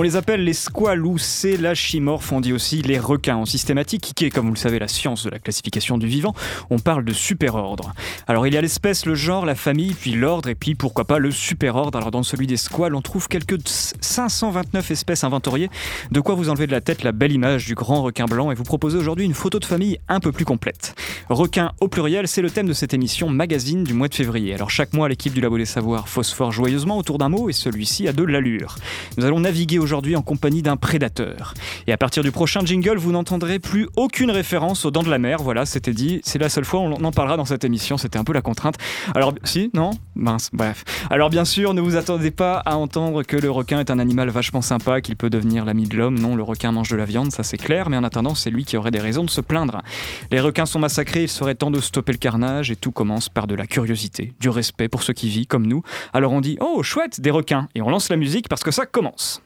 On les appelle les squales ou célachimorphes, on dit aussi les requins en systématique, qui est, comme vous le savez, la science de la classification du vivant. On parle de superordre. Alors il y a l'espèce, le genre, la famille, puis l'ordre, et puis pourquoi pas le superordre. Alors dans celui des squales, on trouve quelques 529 espèces inventoriées, de quoi vous enlever de la tête la belle image du grand requin blanc et vous proposer aujourd'hui une photo de famille un peu plus complète. Requin au pluriel, c'est le thème de cette émission magazine du mois de février. Alors chaque mois, l'équipe du Labo des Savoirs phosphore joyeusement autour d'un mot et celui-ci a de l'allure. Nous allons naviguer aujourd'hui en compagnie d'un prédateur. Et à partir du prochain jingle, vous n'entendrez plus aucune référence aux dents de la mer. Voilà, c'était dit. C'est la seule fois on en parlera dans cette émission. C'était un peu la contrainte. Alors, si Non? Mince, bref. Alors, bien sûr, ne vous attendez pas à entendre que le requin est un animal vachement sympa, qu'il peut devenir l'ami de l'homme. Non, le requin mange de la viande, ça c'est clair. Mais en attendant, c'est lui qui aurait des raisons de se plaindre. Les requins sont massacrés, il serait temps de stopper le carnage. Et tout commence par de la curiosité, du respect pour ceux qui vivent comme nous. Alors on dit Oh, chouette, des requins. Et on lance la musique parce que ça commence.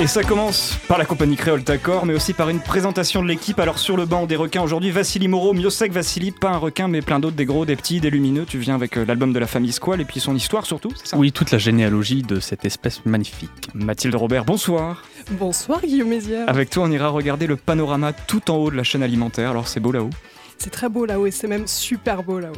Et ça commence par la compagnie créole Tacor, mais aussi par une présentation de l'équipe. Alors sur le banc des requins aujourd'hui, Vassili Moreau, Miosek Vassili, pas un requin, mais plein d'autres, des gros, des petits, des lumineux. Tu viens avec euh, l'album de la famille Squall et puis son histoire surtout, c'est ça? Oui, toute la généalogie de cette espèce magnifique. Mathilde Robert, bonsoir. Bonsoir Guillaume Mézières. Avec toi, on ira regarder le panorama tout en haut de la chaîne alimentaire. Alors c'est beau là-haut. C'est très beau là-haut et c'est même super beau là-haut.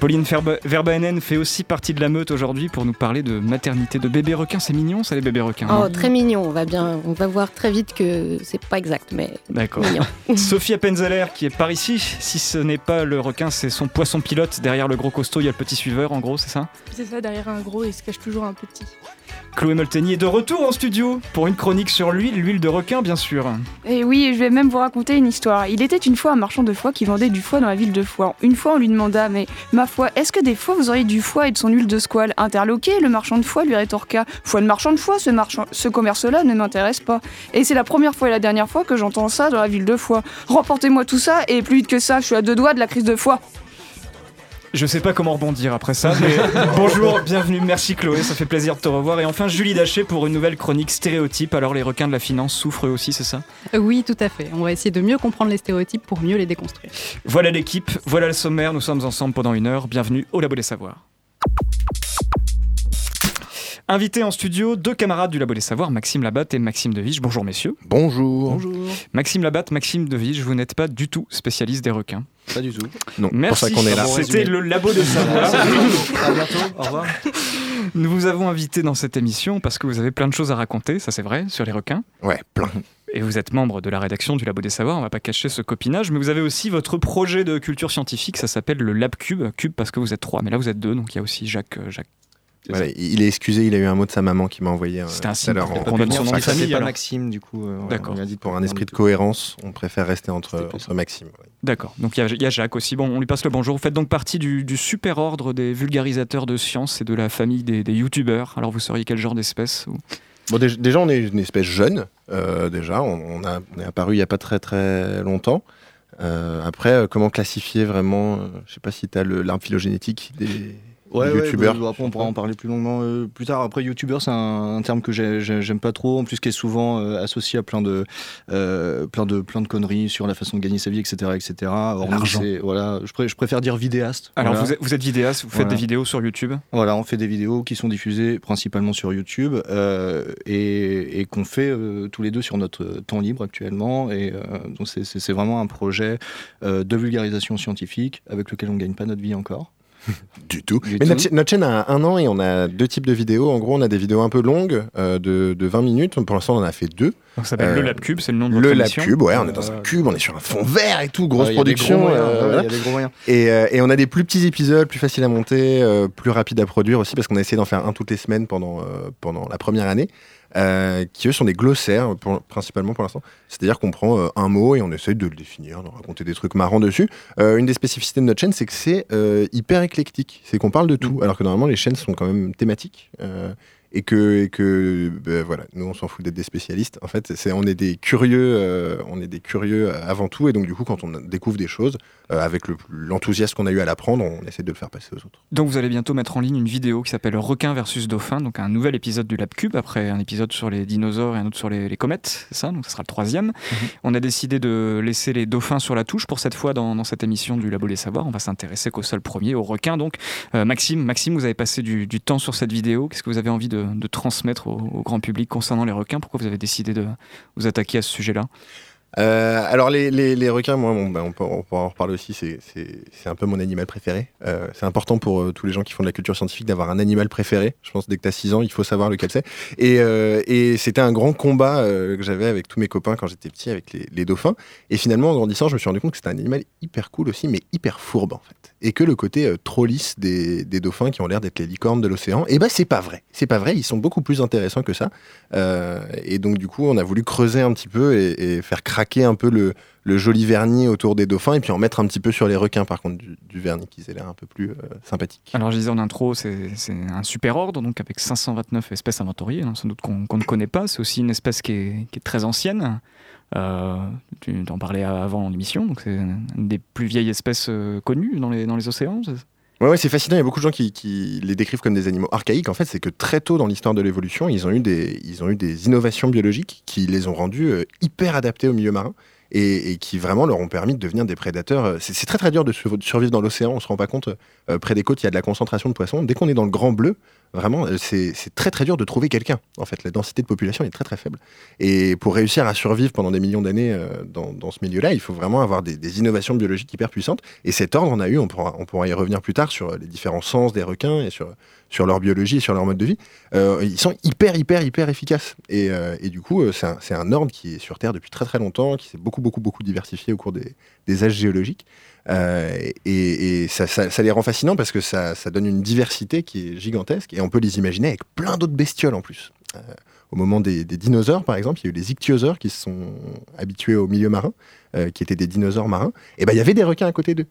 Pauline Verbaenen fait aussi partie de la meute aujourd'hui pour nous parler de maternité de bébés requins. C'est mignon, ça les bébés requins. Oh, hein très mignon. On va bien, on va voir très vite que c'est pas exact, mais D'accord. mignon. Sophie Appenzeller qui est par ici. Si ce n'est pas le requin, c'est son poisson pilote. Derrière le gros costaud, il y a le petit suiveur, en gros, c'est ça? C'est ça, derrière un gros, il se cache toujours un petit. Chloé Molteni est de retour en studio pour une chronique sur l'huile, l'huile de requin, bien sûr. Et oui, je vais même vous raconter une histoire. Il était une fois un marchand de foie qui vendait du foie dans la ville de Foix. Une fois, on lui demanda Mais ma foi, est-ce que des fois vous auriez du foie et de son huile de squale? Interloqué, le marchand de foie lui rétorqua Foi de marchand de foie, ce, marchand... ce commerce-là ne m'intéresse pas. Et c'est la première fois et la dernière fois que j'entends ça dans la ville de Foix. Remportez-moi tout ça, et plus vite que ça, je suis à deux doigts de la crise de foie. Je sais pas comment rebondir après ça, mais bonjour, bienvenue, merci Chloé, ça fait plaisir de te revoir. Et enfin, Julie Daché pour une nouvelle chronique stéréotype. Alors, les requins de la finance souffrent eux aussi, c'est ça? Oui, tout à fait. On va essayer de mieux comprendre les stéréotypes pour mieux les déconstruire. Voilà l'équipe, voilà le sommaire, nous sommes ensemble pendant une heure. Bienvenue au Labo des Savoirs. Invités en studio, deux camarades du Labo des Savoirs, Maxime Labatte et Maxime Devige. Bonjour messieurs. Bonjour. Maxime Labatte, Maxime Devige, vous n'êtes pas du tout spécialiste des requins. Pas du tout. Non, Merci. pour ça qu'on est là. C'était le Labo des Savoirs. À bientôt. Au revoir. Nous vous avons invité dans cette émission parce que vous avez plein de choses à raconter, ça c'est vrai, sur les requins. Ouais, plein. Et vous êtes membre de la rédaction du Labo des Savoirs, on va pas cacher ce copinage, mais vous avez aussi votre projet de culture scientifique, ça s'appelle le Lab Cube. Cube parce que vous êtes trois, mais là vous êtes deux, donc il y a aussi Jacques. euh, Jacques. Voilà, il est excusé, il a eu un mot de sa maman qui m'a envoyé euh, C'était un tout à signe l'heure qu'on donne son nom de famille, pas. Maxime, du coup. euh, ouais, D'accord. On a dit pour un esprit de cohérence, on préfère rester entre, entre Maxime. ouais. D'accord, donc il y, a- il y a Jacques aussi. Bon, on lui passe le bonjour. Vous faites donc partie du, du super ordre des vulgarisateurs de sciences et de la famille des, des youtubeurs. Alors vous seriez quel genre d'espèce ou- Bon, dé- déjà, on est une espèce jeune. euh, déjà, on, on a, on est apparu il n'y a pas très très longtemps. Euh, après, comment classifier vraiment Je sais pas si tu as l'arbre phylogénétique des, Ouais, youtubeurs. bah, après, on pourra en parler plus longuement euh, plus tard. Après, youtubeur, c'est un, un terme que j'ai- j'ai- j'aime pas trop, en plus qui est souvent euh, associé à plein de, euh, plein de, plein de conneries sur la façon de gagner sa vie, etc., etc. C'est- voilà, je, pré- je préfère dire vidéaste. Alors voilà. vous, êtes, vous êtes vidéaste, vous faites des vidéos sur YouTube? Voilà, on fait des vidéos qui sont diffusées principalement sur YouTube euh, et, et qu'on fait euh, tous les deux sur notre temps libre actuellement. Et euh, donc c'est- vraiment un projet euh, de vulgarisation scientifique avec lequel on gagne pas notre vie encore. Du tout. Du Mais tout. notre, cha- notre chaîne a un an et on a deux types de vidéos. En gros, on a des vidéos un peu longues euh, de, de 20 minutes. Pour l'instant, on en a fait deux. Donc ça s'appelle Euh, le Lab Cube, c'est le nom de Le Lab. Cube, ouais, on est dans un Ouais. cube, on est sur un fond vert et tout, grosse production. gros moyens, euh, ouais, voilà. Il y a des gros moyens. Et, euh, et on a des plus petits épisodes, plus faciles à monter, euh, plus rapides à produire aussi, parce qu'on a essayé d'en faire un toutes les semaines pendant, euh, pendant la première année, euh, qui eux sont des glossaires, pour- principalement pour l'instant. C'est-à-dire qu'on prend euh, un mot et on essaye de le définir, de raconter des trucs marrants dessus. Euh, une des spécificités de notre chaîne, c'est que c'est hyper éclectique. C'est qu'on parle de tout, alors que normalement les chaînes sont quand même thématiques. Et que, et que ben, voilà, nous on s'en fout d'être des spécialistes. En fait, c'est, on est des curieux, euh, on est des curieux avant tout, et donc du coup, quand on découvre des choses, euh, avec le- l'enthousiasme qu'on a eu à l'apprendre, on essaie de le faire passer aux autres. Donc vous allez bientôt mettre en ligne une vidéo qui s'appelle Requin versus Dauphin, donc un nouvel épisode du Lab Cube, après un épisode sur les dinosaures et un autre sur les, les comètes, c'est ça, donc ce sera le troisième. On a décidé de laisser les dauphins sur la touche pour cette fois dans, dans cette émission du Labo des Savoirs. On va s'intéresser qu'au seul premier, au requin. Donc Euh, Maxime, Maxime, vous avez passé du, du temps sur cette vidéo. Qu'est-ce que vous avez envie de, de transmettre au, au grand public concernant les requins. Pourquoi vous avez décidé de vous attaquer à ce sujet-là? Euh, alors les, requins, moi, bah, on, peut, en reparler aussi, c'est- un peu mon animal préféré. Euh, c'est important pour euh, tous les gens qui font de la culture scientifique d'avoir un animal préféré. Je pense que dès que tu as 6 ans, il faut savoir lequel c'est. Et, et c'était un grand combat que j'avais avec tous mes copains quand j'étais petit, avec les, dauphins. Et finalement, en grandissant, je me suis rendu compte que c'était un animal hyper cool aussi, mais hyper fourbe en fait. Et que le côté trop lisse des, dauphins qui ont l'air d'être les licornes de l'océan, et ben c'est pas vrai. C'est pas vrai, ils sont beaucoup plus intéressants que ça. Et donc du coup, on a voulu creuser un petit peu et faire craquer un peu le, joli vernis autour des dauphins et puis en mettre un petit peu sur les requins par contre du, vernis qui aient l'air un peu plus euh, sympathique. Alors je disais en intro, c'est un super ordre, donc avec 529 espèces inventoriées, hein, sans doute qu'on qu'on ne connaît pas. C'est aussi une espèce qui est, qui est très ancienne. Euh, tu en parlais avant l'émission, donc c'est une des plus vieilles espèces euh, connues dans les, dans les océans. Ouais, c'est fascinant. Il y a beaucoup de gens qui, les décrivent comme des animaux archaïques. En fait, c'est que très tôt dans l'histoire de l'évolution, ils ont eu des, innovations biologiques qui les ont rendus euh, hyper adaptés au milieu marin et, qui vraiment leur ont permis de devenir des prédateurs. Euh, C'est très très dur de survivre dans l'océan. On se rend pas compte. euh, près des côtes, il y a de la concentration de poissons. Dès qu'on est dans le grand bleu, vraiment, euh, c'est très très dur de trouver quelqu'un. En fait, la densité de population est très très faible. Et pour réussir à survivre pendant des millions d'années euh, dans, ce milieu-là, il faut vraiment avoir des, innovations biologiques hyper puissantes. Et cet ordre, on a eu, on pourra, y revenir plus tard sur les différents sens des requins et sur, leur biologie et sur leur mode de vie. Euh, ils sont hyper, hyper, hyper efficaces. Et, du coup, c'est un, ordre qui est sur Terre depuis très, très longtemps, qui s'est beaucoup, beaucoup, beaucoup diversifié au cours des âges géologiques. Euh, et ça, les rend fascinants parce que ça, donne une diversité qui est gigantesque et on peut les imaginer avec plein d'autres bestioles en plus. Euh, au moment des, dinosaures, par exemple, il y a eu les ichthyosaures qui se sont habitués au milieu marin, euh, qui étaient des dinosaures marins. Et ben il y avait des requins à côté d'eux.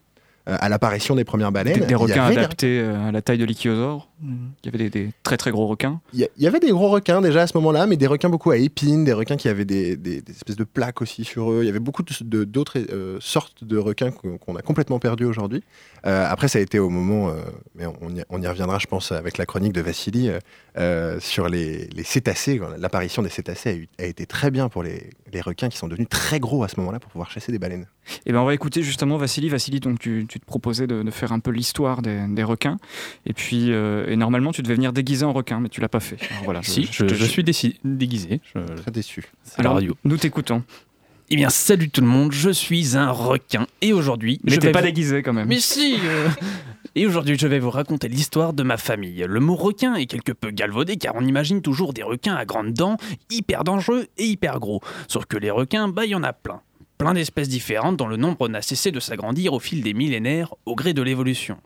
Euh, à l'apparition des premières baleines, Des, requins adaptés euh, à la taille de l'ichthyosaure. Il y avait des, des très très gros requins. Il y, avait des gros requins déjà à ce moment-là, mais des requins beaucoup à épines, des requins qui avaient des, espèces de plaques aussi sur eux. Il y avait beaucoup de- de- d'autres euh, sortes de requins qu'on a complètement perdus aujourd'hui. Après, ça a été au moment, mais on y, on y reviendra, je pense, avec la chronique de Vassili, sur les, les cétacés. L'apparition des cétacés a, eu- a été très bien pour les, les requins qui sont devenus très gros à ce moment-là pour pouvoir chasser des baleines. Et ben on va écouter justement Vassili. Vassili, donc tu, tu te proposais de, de faire un peu l'histoire des, des requins. Et puis, euh, et normalement, tu devais venir déguisé en requin, mais tu l'as pas fait. Alors voilà, si, je, je suis déci- déguisé. Je- Très déçu. C'est la Alors, radio. Nous t'écoutons. Eh bien, salut tout le monde, je suis un requin. Et aujourd'hui, Mais je t'es pas vous- déguisé quand même. Mais si euh. Et aujourd'hui, je vais vous raconter l'histoire de ma famille. Le mot requin est quelque peu galvaudé car on imagine toujours des requins à grandes dents, hyper dangereux et hyper gros. Sauf que les requins, bah, il y en a plein. Plein d'espèces différentes dont le nombre n'a cessé de s'agrandir au fil des millénaires au gré de l'évolution.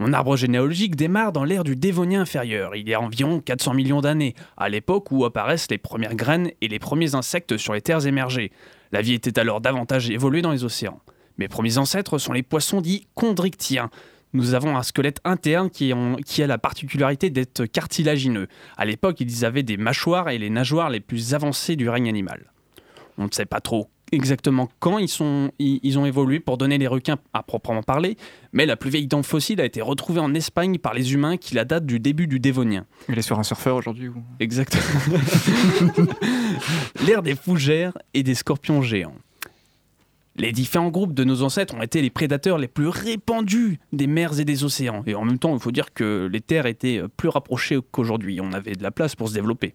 Mon arbre généalogique démarre dans l'ère du Dévonien inférieur, il y a environ 400 millions d'années, à l'époque où apparaissent les premières graines et les premiers insectes sur les terres émergées. La vie était alors davantage évoluée dans les océans. Mes premiers ancêtres sont les poissons dits chondrictiens. Nous avons un squelette interne qui, qui a la particularité d'être cartilagineux. À l'époque, ils avaient des mâchoires et les nageoires les plus avancées du règne animal. On ne sait pas trop exactement quand ils, sont, ils, ils ont évolué pour donner les requins à proprement parler, mais la plus vieille dent fossile a été retrouvée en Espagne par les humains qui la date du début du Dévonien. Il est sur un surfeur aujourd'hui. ou- Exactement. L'ère des fougères et des scorpions géants. Les différents groupes de nos ancêtres ont été les prédateurs les plus répandus des mers et des océans. Et en même temps, il faut dire que les terres étaient plus rapprochées qu'aujourd'hui. On avait de la place pour se développer.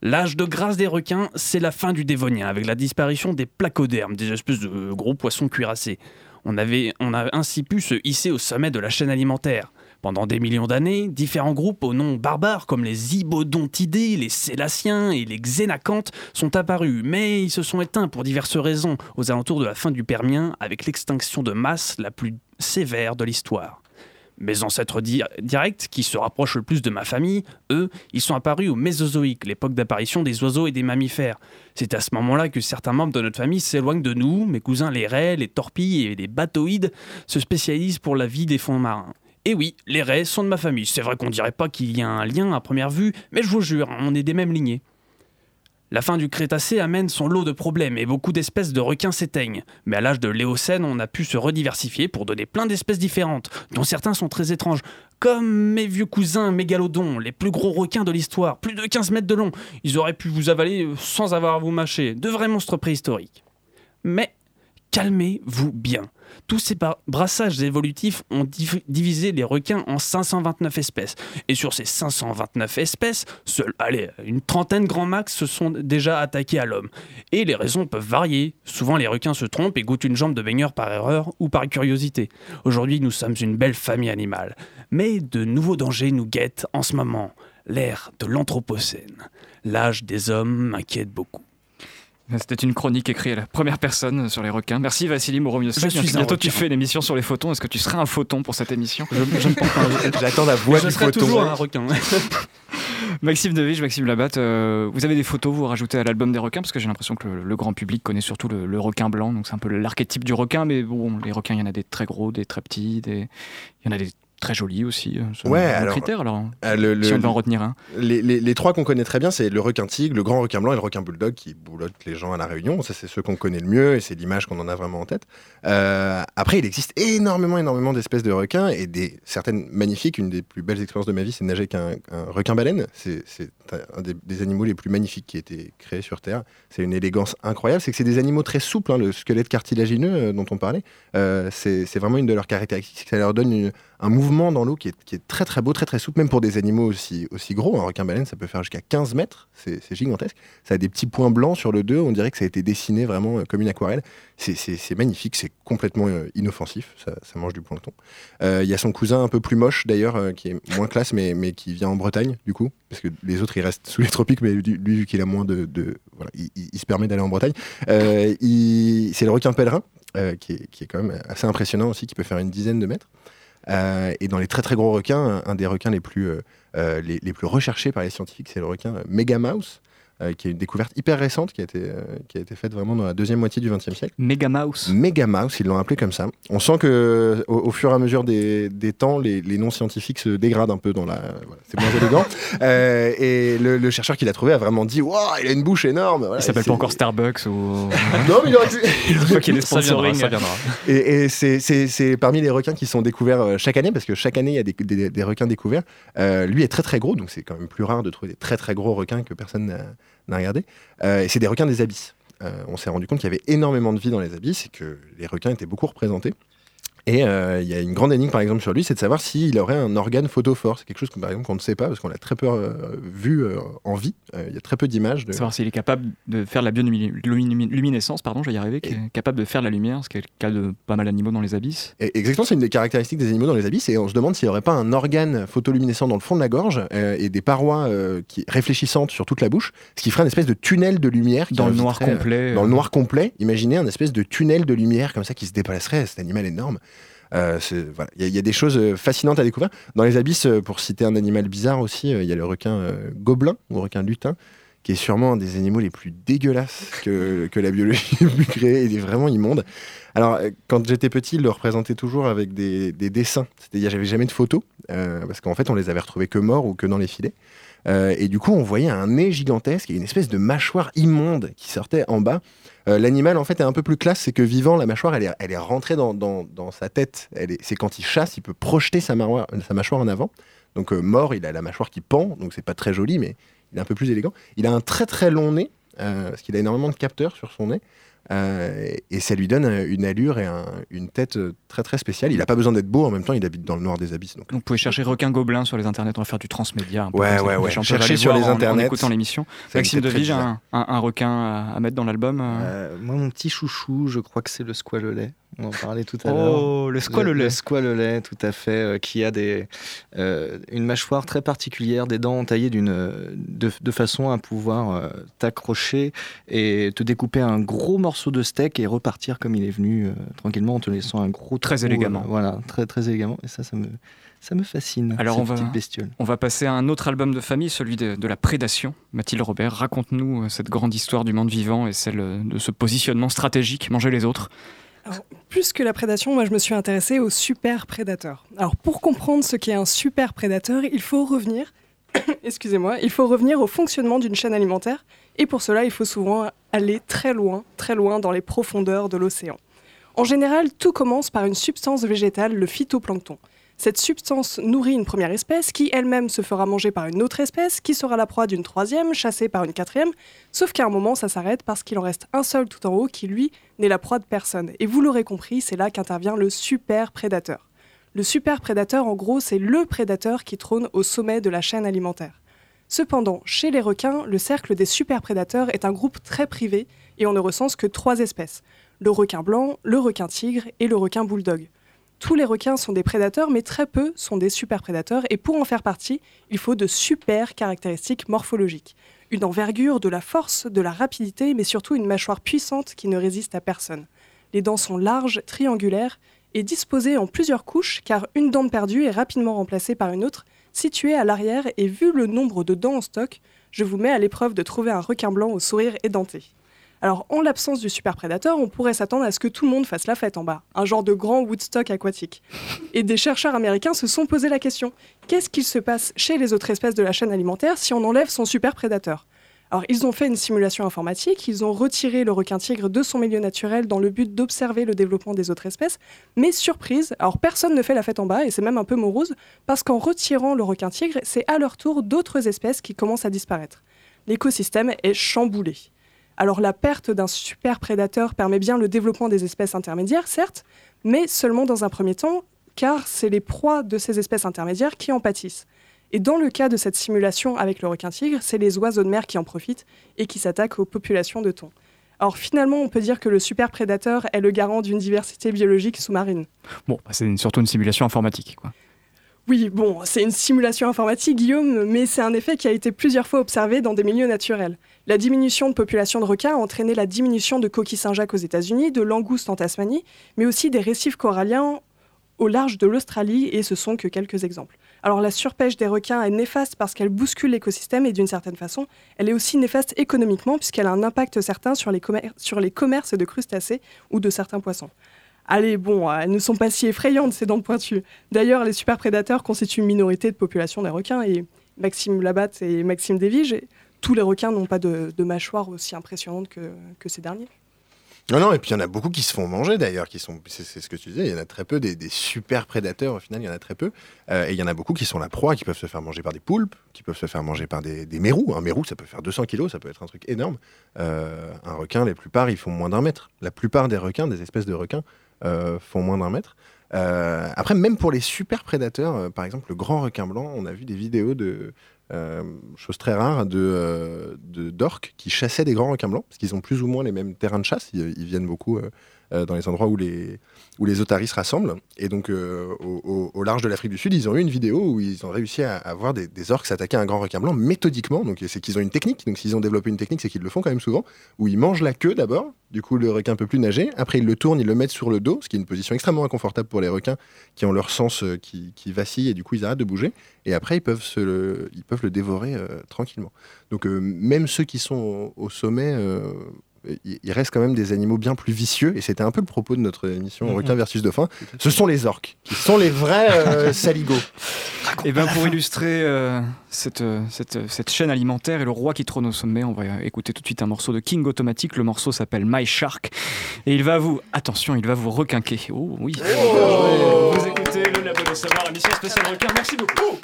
L'âge de grâce des requins, c'est la fin du Dévonien, avec la disparition des placodermes, des espèces de gros poissons cuirassés. On, avait, a ainsi pu se hisser au sommet de la chaîne alimentaire. Pendant des millions d'années, différents groupes au nom barbare comme les Ibodontidés, les Sélaciens et les Xénacantes sont apparus, mais ils se sont éteints pour diverses raisons aux alentours de la fin du Permien avec l'extinction de masse la plus sévère de l'histoire. Mes ancêtres di- directs, qui se rapprochent le plus de ma famille, eux, ils sont apparus au Mésozoïque, l'époque d'apparition des oiseaux et des mammifères. C'est à ce moment-là que certains membres de notre famille s'éloignent de nous, mes cousins les raies, les torpilles et les batoïdes se spécialisent pour la vie des fonds marins. Et oui, les raies sont de ma famille. C'est vrai qu'on dirait pas qu'il y a un lien à première vue, mais je vous jure, on est des mêmes lignées. La fin du Crétacé amène son lot de problèmes et beaucoup d'espèces de requins s'éteignent. Mais à l'âge de l'Éocène, on a pu se rediversifier pour donner plein d'espèces différentes, dont certains sont très étranges, comme mes vieux cousins mégalodons, les plus gros requins de l'histoire, plus de 15 mètres de long. Ils auraient pu vous avaler euh, sans avoir à vous mâcher, de vrais monstres préhistoriques. Mais calmez-vous bien. Tous ces brassages évolutifs ont div- divisé les requins en 529 espèces. Et sur ces 529 espèces, allez, une trentaine grand max se sont déjà attaqués à l'homme. Et les raisons peuvent varier. Souvent, les requins se trompent et goûtent une jambe de baigneur par erreur ou par curiosité. Aujourd'hui, nous sommes une belle famille animale. Mais de nouveaux dangers nous guettent en ce moment. L'ère de l'Anthropocène. L'âge des hommes m'inquiète beaucoup. C'était une chronique écrite à la première personne sur les requins. Merci Vassili Moromiosky. Je suis un Bientôt tu fais une émission sur les photons. Est-ce que tu seras un photon pour cette émission? J'attends la voix Je du serai photon. toujours un requin. Maxime Devige, Maxime Labatte, euh, vous avez des photos vous rajoutez à l'album des requins? Parce que j'ai l'impression que le, le grand public connaît surtout le, le requin blanc, donc c'est un peu l'archétype du requin, mais bon, les requins, il y en a des très gros, des très petits, des... il y en a des très jolis aussi. euh, Ouais, alors, critères, alors, Euh, le- le- si on devait en retenir un. les, les- les trois qu'on connaît très bien, c'est le requin tigre, le grand requin blanc et le requin bulldog qui boulotte les gens à la Réunion. Ça, c'est ceux qu'on connaît le mieux et c'est l'image qu'on en a vraiment en tête. Euh, après, il existe énormément, énormément d'espèces de requins et des certaines magnifiques. Une des plus belles expériences de ma vie, c'est de nager avec un, un requin-baleine. C'est c'est un des, des animaux les plus magnifiques qui a été créé sur Terre. C'est une élégance incroyable. C'est que c'est des animaux très souples. hein, le squelette cartilagineux dont on parlait, euh, c'est c'est vraiment une de leurs caractéristiques. Ça leur donne une- un mouvement dans l'eau qui est, très très beau, très très souple, même pour des animaux aussi, gros. Un requin-baleine, ça peut faire jusqu'à 15 mètres, c'est gigantesque. Ça a des petits points blancs sur le dos, on dirait que ça a été dessiné vraiment euh, comme une aquarelle. C'est- magnifique, c'est complètement euh, inoffensif, ça, mange du plancton. Euh, Il y a son cousin un peu plus moche d'ailleurs, qui est moins classe, mais, qui vient en Bretagne du coup, parce que les autres ils restent sous les tropiques, mais lui, lui, vu qu'il a moins de. voilà, il, se permet d'aller en Bretagne. C'est le requin pèlerin, qui, est, qui est quand même assez impressionnant aussi, qui peut faire une dizaine de mètres. Euh, et dans les très très gros requins, un, des requins les plus, euh, euh, les, plus recherchés par les scientifiques, c'est le requin Megamouse, euh, qui est une découverte hyper récente qui a été, euh, qui a été faite vraiment dans la deuxième moitié du XXe siècle. Megamouse. Megamouse, ils l'ont appelé comme ça. On sent que au, au fur et à mesure des, des temps, les, les noms scientifiques se dégradent un peu dans la. voilà, c'est moins élégant. Euh, et le, le chercheur qui l'a trouvé a vraiment dit Waouh, il a une bouche énorme. Voilà, Il s'appelle pas encore Starbucks ou. Non, mais il aurait pu- Une fois qu'il y a des Ça viendra, sponsoring. ça viendra. Et, et c'est- c'est c'est parmi les requins qui sont découverts euh, chaque année, parce que chaque année, il y a des, des- des requins découverts. Euh, lui est très très gros, donc c'est quand même plus rare de trouver des très très gros requins que personne n'a regardé. Euh, c'est des requins des abysses. Euh, on s'est rendu compte qu'il y avait énormément de vie dans les abysses et que les requins étaient beaucoup représentés. Et euh, il y a une grande énigme, par exemple, sur lui, c'est de savoir s'il aurait un organe photophore. C'est quelque chose que, par exemple, qu'on ne sait pas, parce qu'on l'a très peu euh, vu euh, en vie. Il y a très peu d'images. De... Savoir s'il est capable de faire de la bioluminescence, pardon, je vais y arriver, qui est capable de faire de la lumière, ce qui est le cas de pas mal d'animaux dans les abysses. Et Exactement, c'est une des caractéristiques des animaux dans les abysses, et on se demande s'il n'y aurait pas un organe photoluminescent dans le fond de la gorge et des parois qui, réfléchissantes sur toute la bouche, ce qui ferait une espèce de tunnel de lumière qui Dans le noir complet. dans le noir complet, imaginez un espèce de tunnel de lumière comme ça qui se déplacerait, cet animal énorme. Euh. Il y, a- des choses euh, fascinantes à découvrir. Dans les abysses, euh, pour citer un animal bizarre aussi, il y a le requin gobelin ou requin lutin, qui est sûrement un des animaux les plus dégueulasses que, la biologie ait pu créer. Il est vraiment immonde. Alors, quand j'étais petit, il le représentait toujours avec des, des dessins. C'est-à-dire, j'avais jamais de photos, parce qu'en fait, on les avait retrouvés que morts ou que dans les filets. Et du coup, on voyait un nez gigantesque et une espèce de mâchoire immonde qui sortait en bas. Euh, L'animal, en fait, est un peu plus classe, c'est que vivant, la mâchoire, elle est, elle est rentrée dans, dans- dans sa tête. C'est quand il chasse, il peut projeter sa, mâchoire- sa mâchoire en avant. Donc, euh, mort, il a la mâchoire qui pend, donc c'est pas très joli, mais il est un peu plus élégant. Il a un très très long nez, euh, parce qu'il a énormément de capteurs sur son nez. Euh, et ça lui donne une allure et une tête très très spéciale. Il n'a pas besoin d'être beau, en même temps, il habite dans le noir des abysses. Donc, vous pouvez chercher requin gobelin sur les internets, on va faire du transmédia. Un peu ouais, ouais, ouais. Chercher sur les internets. En, écoutant l'émission. Maxime Devige, un, un, requin à, mettre dans l'album Moi, mon petit chouchou, je crois que c'est le squalelet. On en parlait tout à l'heure. Oh, le squalelet. Le, squalelet, tout à fait, qui a des, une mâchoire très particulière, des dents taillées d'une, de, de, façon à pouvoir t'accrocher et te découper un gros morceau de steak et repartir comme il est venu, tranquillement, en te laissant un gros. Très élégamment. voilà, très, très élégamment. Et ça, ça me, ça me fascine. Alors on va, on va passer à un autre album de famille, celui de, la prédation. Mathilde Robert, raconte-nous euh, cette grande histoire du monde vivant et celle euh, de ce positionnement stratégique, manger les autres. Plus que la prédation, moi je me suis intéressée au super prédateur. Alors pour comprendre ce qu'est un super prédateur, il faut revenir, excusez-moi, il faut revenir au fonctionnement d'une chaîne alimentaire et pour cela il faut souvent aller très loin, très loin dans les profondeurs de l'océan. En général, tout commence par une substance végétale, le phytoplancton. Cette substance nourrit une première espèce qui elle-même se fera manger par une autre espèce qui sera la proie d'une troisième, chassée par une quatrième, sauf qu'à un moment ça s'arrête parce qu'il en reste un seul tout en haut qui lui n'est la proie de personne. Et vous l'aurez compris, c'est là qu'intervient le super prédateur. Le super prédateur en gros c'est le prédateur qui trône au sommet de la chaîne alimentaire. Cependant, chez les requins, le cercle des super prédateurs est un groupe très privé et on ne recense que trois espèces le requin blanc, le requin tigre et le requin bulldog. Tous les requins sont des prédateurs, mais très peu sont des super prédateurs, et pour en faire partie, il faut de super caractéristiques morphologiques. Une envergure, de la force, de la rapidité, mais surtout une mâchoire puissante qui ne résiste à personne. Les dents sont larges, triangulaires, et disposées en plusieurs couches, car une dent perdue est rapidement remplacée par une autre, située à l'arrière, et vu le nombre de dents en stock, je vous mets à l'épreuve de trouver un requin blanc au sourire édenté. Alors, en l'absence du super prédateur, on pourrait s'attendre à ce que tout le monde fasse la fête en bas, un genre de grand Woodstock aquatique. Et des chercheurs américains se sont posé la question qu'est-ce qu'il se passe chez les autres espèces de la chaîne alimentaire si on enlève son super prédateur? Alors, ils ont fait une simulation informatique, ils ont retiré le requin-tigre de son milieu naturel dans le but d'observer le développement des autres espèces. Mais surprise, alors personne ne fait la fête en bas, et c'est même un peu morose, parce qu'en retirant le requin-tigre, c'est à leur tour d'autres espèces qui commencent à disparaître. L'écosystème est chamboulé. Alors la perte d'un super prédateur permet bien le développement des espèces intermédiaires, certes, mais seulement dans un premier temps, car c'est les proies de ces espèces intermédiaires qui en pâtissent. Et dans le cas de cette simulation avec le requin-tigre, c'est les oiseaux de mer qui en profitent et qui s'attaquent aux populations de thon. Alors finalement, on peut dire que le super prédateur est le garant d'une diversité biologique sous-marine. Bon, bah, c'est surtout une simulation informatique, quoi. Oui, bon, c'est une simulation informatique, Guillaume, mais c'est un effet qui a été plusieurs fois observé dans des milieux naturels. La diminution de population de requins a entraîné la diminution de coquilles Saint-Jacques aux États-Unis, de langoustes en Tasmanie, mais aussi des récifs coralliens au large de l'Australie, et ce sont que quelques exemples. Alors la surpêche des requins est néfaste parce qu'elle bouscule l'écosystème et d'une certaine façon, elle est aussi néfaste économiquement puisqu'elle a un impact certain sur les, sur les commerces de crustacés ou de certains poissons. Allez, bon, elles ne sont pas si effrayantes ces dents pointues. D'ailleurs, les super prédateurs constituent une minorité de population des requins et Maxime Labatte et Maxime Desviges tous les requins n'ont pas de, mâchoire aussi impressionnante que, ces derniers. Non, non, et puis il y en a beaucoup qui se font manger d'ailleurs, qui sont, c'est, ce que tu disais, il y en a très peu des, super prédateurs au final, il y en a très peu. Euh, et il y en a beaucoup qui sont la proie, qui peuvent se faire manger par des poulpes, qui peuvent se faire manger par des, mérous. Un mérou, ça peut faire 200 kilos, ça peut être un truc énorme. Euh, un requin, la plupart, ils font moins d'un mètre. La plupart des requins, des espèces de requins, euh, font moins d'un mètre. après, même pour les super prédateurs, par exemple le grand requin blanc, on a vu des vidéos de, euh, chose très rare, de, euh, d'orques qui chassaient des grands requins blancs, parce qu'ils ont plus ou moins les mêmes terrains de chasse. Ils, viennent beaucoup euh, dans les endroits où les, où les otaries se rassemblent. Et donc, au, large de l'Afrique du Sud, ils ont eu une vidéo où ils ont réussi à, voir des, orques s'attaquer à un grand requin blanc méthodiquement. Donc, c'est qu'ils ont une technique. Donc, s'ils ont développé une technique, c'est qu'ils le font quand même souvent, où ils mangent la queue d'abord. Du coup, le requin peut plus nager. Après, ils le tournent, ils le mettent sur le dos, ce qui est une position extrêmement inconfortable pour les requins qui ont leur sens qui, qui vacille et du coup, ils arrêtent de bouger. Et après, ils peuvent, le, dévorer euh, tranquillement. Donc, euh, même ceux qui sont au, sommet, euh, il reste quand même des animaux bien plus vicieux. Et c'était un peu le propos de notre émission. Requin versus Dauphin. Ce sont les orques, qui sont les vrais saligots. Et eh bien, pour illustrer cette, cette, cette, chaîne alimentaire et le roi qui trône au sommet, on va écouter tout de suite un morceau de King Automatique. Le morceau s'appelle My Shark. Et il va vous, attention, il va vous requinquer. Oh oui. Oh. vous écoutez le Labo de Savoir, émission spéciale requin. Merci beaucoup.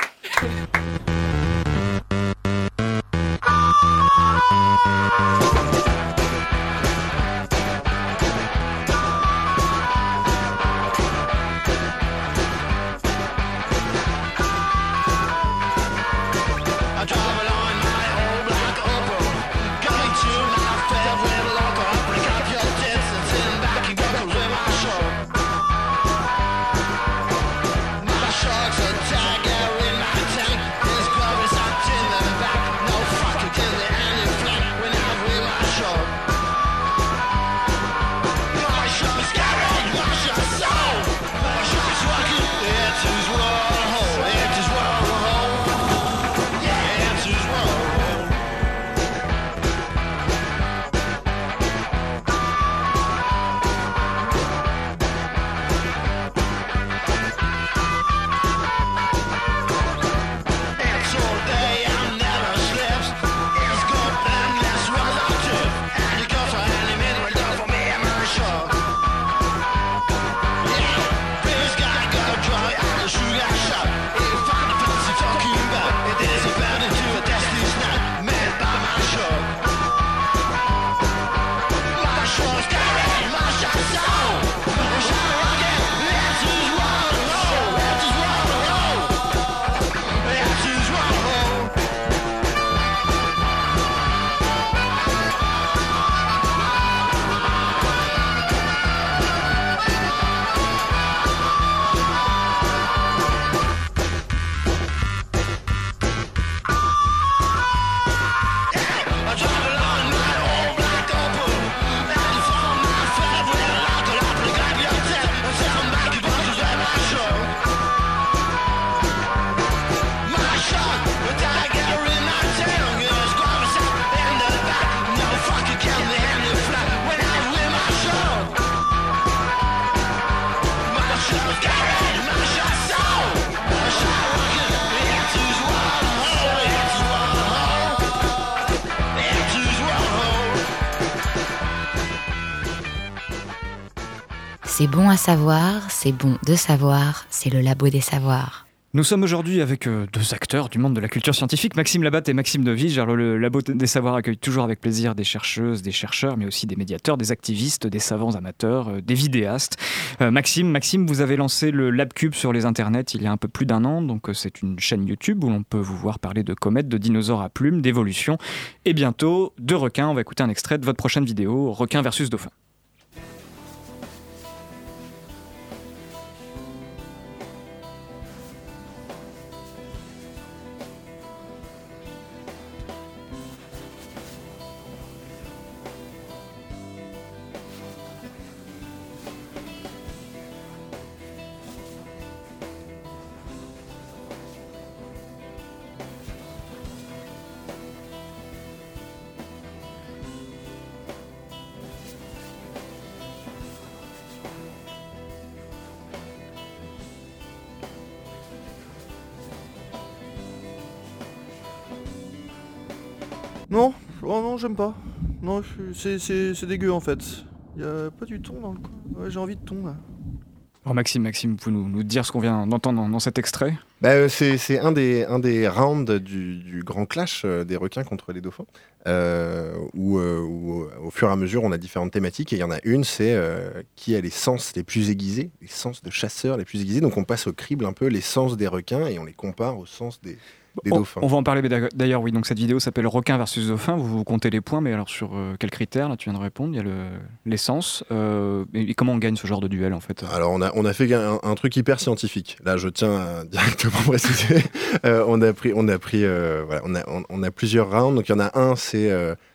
C'est bon à savoir, c'est bon de savoir, c'est le labo des savoirs. Nous sommes aujourd'hui avec euh, deux acteurs du monde de la culture scientifique, Maxime Labatte et Maxime Devige. Le Labo des Savoirs accueille toujours avec plaisir des chercheuses, des chercheurs, mais aussi des médiateurs, des activistes, des savants amateurs, euh, des vidéastes. Euh, Maxime, Maxime, vous avez lancé le LabCube sur les internets il y a un peu plus d'un an. Donc, c'est une chaîne YouTube où l'on peut vous voir parler de comètes, de dinosaures à plumes, d'évolution et bientôt de requins. On va écouter un extrait de votre prochaine vidéo, Requin versus Dauphin. J'aime pas. Non, c'est- c'est c'est dégueu en fait. Y a pas du thon dans le coin. Ouais, j'ai envie de thon là. Alors, Maxime, Maxime, vous pouvez nous, nous dire ce qu'on vient d'entendre dans, dans cet extrait Bah, euh, c'est c'est un des, un des rounds du, du grand clash euh, des requins contre les dauphins, euh, où, euh, où, au fur et à mesure on a différentes thématiques, et il y en a une, c'est euh, qui a les sens les plus aiguisés, les sens de chasseurs les plus aiguisés. Donc on passe au crible un peu les sens des requins et on les compare aux sens des, des on, dauphins. on va en parler d'ailleurs- oui. Donc cette vidéo s'appelle Requin versus Dauphin. Vous, vous comptez les points, mais alors sur euh, quels critères Là, tu viens de répondre? Il y a le- l'essence. Euh, et, et comment on gagne ce genre de duel en fait? Alors on a, on a fait un, un truc hyper scientifique. Là, je tiens à directement préciser. Euh, on a pris, on a pris, voilà, on a, on, on a plusieurs rounds. Donc il y en a un, c'est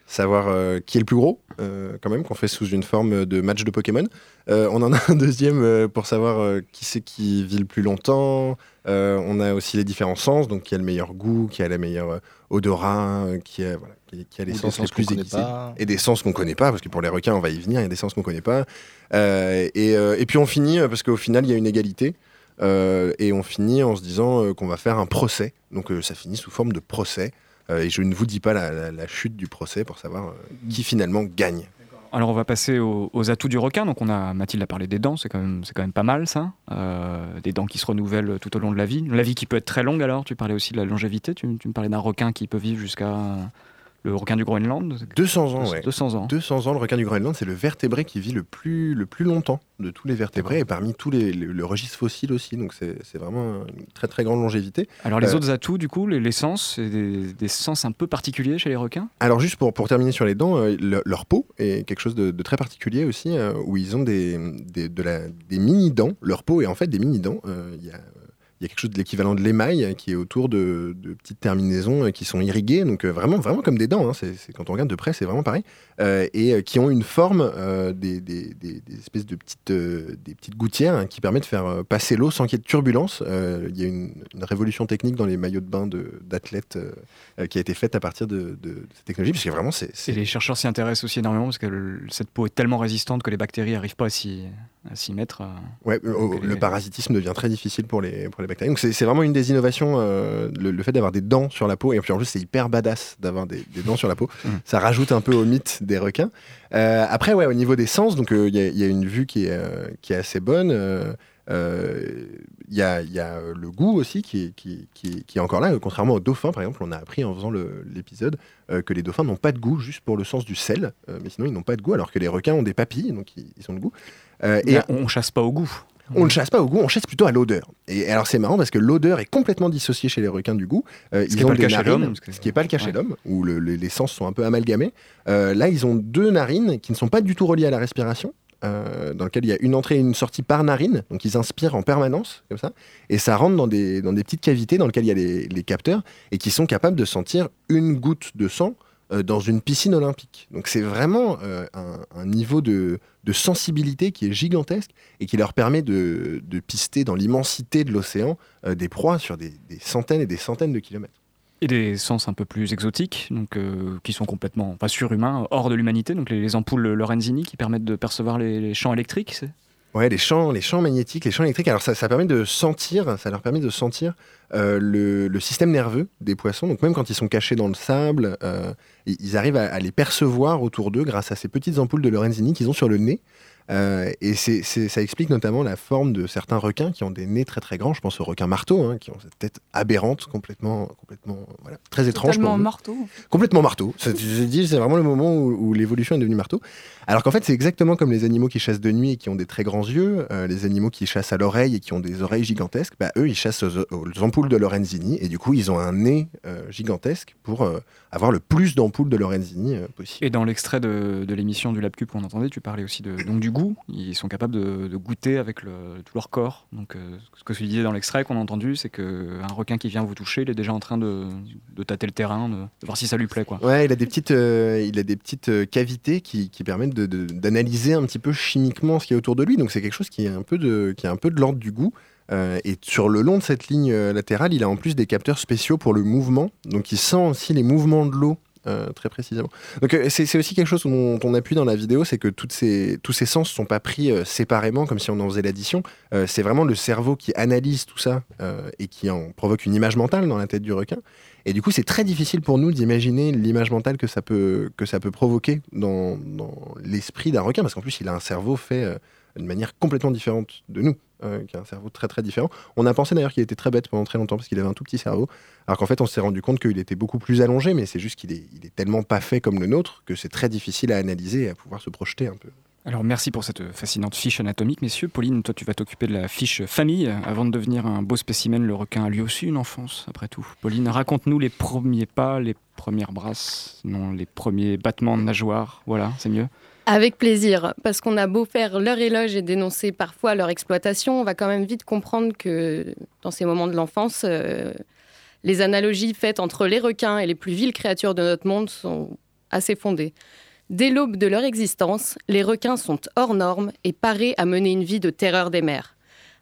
savoir euh, qui est le plus gros, euh, quand même, qu'on fait sous une forme de match de Pokémon. Euh, on en a un deuxième pour savoir qui c'est qui vit le plus longtemps. On a aussi les différents sens, donc qui a le meilleur goût, qui a la meilleure odorat, qui a, voilà, qui, qui a les sens les plus aiguisés. Et des sens qu'on connaît pas, parce que pour les requins, on va y venir, il y a des sens qu'on connaît pas. Et, et puis on finit, parce qu'au final, il y a une égalité. et on finit en se disant qu'on va faire un procès. Donc ça finit sous forme de procès. Euh, et je ne vous dis pas la, chute du procès pour savoir euh, qui finalement gagne. Alors on va passer aux, atouts du requin. Donc on a Mathilde a parlé des dents, c'est quand même quand même pas mal ça. Euh, des dents qui se renouvellent tout au long de la vie. La vie qui peut être très longue. Alors tu parlais aussi de la longévité. Tu me parlais d'un requin qui peut vivre jusqu'à le requin du Groenland. 200 ans, ouais. 200 ans. 200 ans, le requin du Groenland, c'est le vertébré qui vit le plus, le plus longtemps de tous les vertébrés, et parmi tous les, le, le registre fossile aussi. Donc c'est vraiment une très très grande longévité. Alors les Euh, autres atouts, du coup, les, les sens, c'est des, des sens un peu particuliers chez les requins? Alors juste pour, pour terminer sur les dents, euh, le- leur peau est quelque chose de, de très particulier aussi, euh, où ils ont des, des, de la- des mini-dents. Leur peau est en fait des mini-dents. Il y, a, il y a quelque chose de l'équivalent de l'émail qui est autour de, petites terminaisons euh, qui sont irriguées, donc euh, vraiment, vraiment comme des dents. hein. C'est- quand on regarde de près, c'est vraiment pareil. Euh, et euh, qui ont une forme euh, des, des- des- des espèces de petites, des petites gouttières hein, qui permettent de faire passer l'eau sans qu'il y ait de turbulence. Il y a une, une révolution technique dans les maillots de bain d'athlètes qui a été faite à partir de, de- de cette technologie, parce que vraiment, c'est, Et les chercheurs s'y intéressent aussi énormément parce que le- cette peau est tellement résistante que les bactéries n'arrivent pas à s'y, à s'y mettre. Ouais, Donc, le les- parasitisme devient très difficile pour les, pour les bactéries. Donc c'est vraiment une des innovations, euh, le, le fait d'avoir des dents sur la peau. Et puis en plus, c'est hyper badass d'avoir des, des dents sur la peau. Mm. Ça rajoute un peu au mythe des requins. Euh, après, ouais, au niveau des sens, donc euh, il y, a- il une vue qui est, euh, assez bonne. Euh, euh, Il y, a, il le goût aussi qui est, encore là. Contrairement aux dauphins, par exemple, on a appris en faisant l'épisode que les dauphins n'ont pas de goût juste pour le sens du sel. Mais sinon, ils n'ont pas de goût, alors que les requins ont des papilles, donc ils, ont le goût. Et on, on chasse pas au goût. On ne chasse pas au goût, on chasse plutôt à l'odeur. Et alors c'est marrant parce que l'odeur est complètement dissociée chez les requins du goût. Euh, Ce qui ils est ont pas le cas chez l'homme, ce qui n'est pas le cas chez l'homme, où le- le- les sens sont un peu amalgamés. Euh, là, ils ont deux narines qui ne sont pas du tout reliées à la respiration. euh, dans lequel il y a une entrée et une sortie par narine, donc ils inspirent en permanence, comme ça, et ça rentre dans des, dans des petites cavités dans lesquelles il y a les, les capteurs, et qui sont capables de sentir une goutte de sang dans une piscine olympique. Donc c'est vraiment euh, un, niveau de, sensibilité qui est gigantesque et qui leur permet de, pister dans l'immensité de l'océan euh, des proies sur des, centaines et des centaines de kilomètres. Et des sens un peu plus exotiques, donc, euh, qui sont complètement pas surhumains, hors de l'humanité. Donc les, les ampoules Lorenzini qui permettent de percevoir les, les champs électriques. Ouais, les champs, les champs magnétiques, les champs électriques. Alors ça, ça permet de sentir, ça leur permet de sentir euh, le, système nerveux des poissons. Donc même quand ils sont cachés dans le sable, euh, ils ils arrivent à, à les percevoir autour d'eux grâce à ces petites ampoules de Lorenzini qu'ils ont sur le nez. Euh, et c'est, c'est- ça explique notamment la forme de certains requins qui ont des nez très très grands. Je pense aux requins marteaux, hein, qui ont cette tête aberrante, complètement, complètement voilà, très étrange. Nous. marteau. Complètement marteau. C'est- Je dis, c'est vraiment le moment où, où l'évolution est devenue marteau. Alors qu'en fait, c'est exactement comme les animaux qui chassent de nuit et qui ont des très grands yeux, euh, les animaux qui chassent à l'oreille et qui ont des oreilles gigantesques. Bah, eux, ils chassent aux, aux ampoules de Lorenzini et du coup, ils ont un nez euh, gigantesque pour euh, avoir le plus d'ampoules de Lorenzini euh, possible. Et dans l'extrait de, de l'émission du LabCube qu'on entendait, tu parlais aussi de, donc, du Ils sont capables de, goûter avec tout leur corps. Donc, euh, ce que tu disais dans l'extrait qu'on a entendu, c'est qu'un requin qui vient vous toucher, il est déjà en train de, de tâter le terrain, de, voir si ça lui plaît. Quoi. Ouais, il a des petites, euh, il a des petites euh, cavités qui, permettent d'analyser un petit peu chimiquement ce qui est autour de lui. Donc c'est quelque chose qui est un peu de, qui est un peu de l'ordre du goût. Et sur le long de cette ligne latérale, il a en plus des capteurs spéciaux pour le mouvement. Donc il sent aussi les mouvements de l'eau. Euh, très précisément. Donc euh, c'est aussi quelque chose dont on appuie dans la vidéo, c'est que ces, tous ces sens ne sont pas pris euh, séparément comme si on en faisait l'addition. C'est vraiment le cerveau qui analyse tout ça et qui en provoque une image mentale dans la tête du requin. Et du coup, c'est très difficile pour nous d'imaginer l'image mentale que ça peut, que ça peut provoquer dans, dans l'esprit d'un requin, parce qu'en plus, il a un cerveau fait d'une manière complètement différente de nous, euh, qui a un cerveau très très différent. On a pensé d'ailleurs qu'il était très bête pendant très longtemps, parce qu'il avait un tout petit cerveau, alors qu'en fait, on s'est rendu compte qu'il était beaucoup plus allongé, mais c'est juste qu'il est, il est tellement pas fait comme le nôtre que c'est très difficile à analyser et à pouvoir se projeter un peu. Alors merci pour cette fascinante fiche anatomique, messieurs. Pauline, toi tu vas t'occuper de la fiche famille euh, avant de devenir un beau spécimen. Le requin a lui aussi une enfance, après tout. Pauline, raconte-nous les premiers pas, les premières brasses, non, les premiers battements de nageoires. Voilà, c'est mieux. Avec plaisir, parce qu'on a beau faire leur éloge et dénoncer parfois leur exploitation, on va quand même vite comprendre que dans ces moments de l'enfance, euh, les analogies faites entre les requins et les plus viles créatures de notre monde sont assez fondées. Dès l'aube de leur existence, les requins sont hors normes et parés à mener une vie de terreur des mers.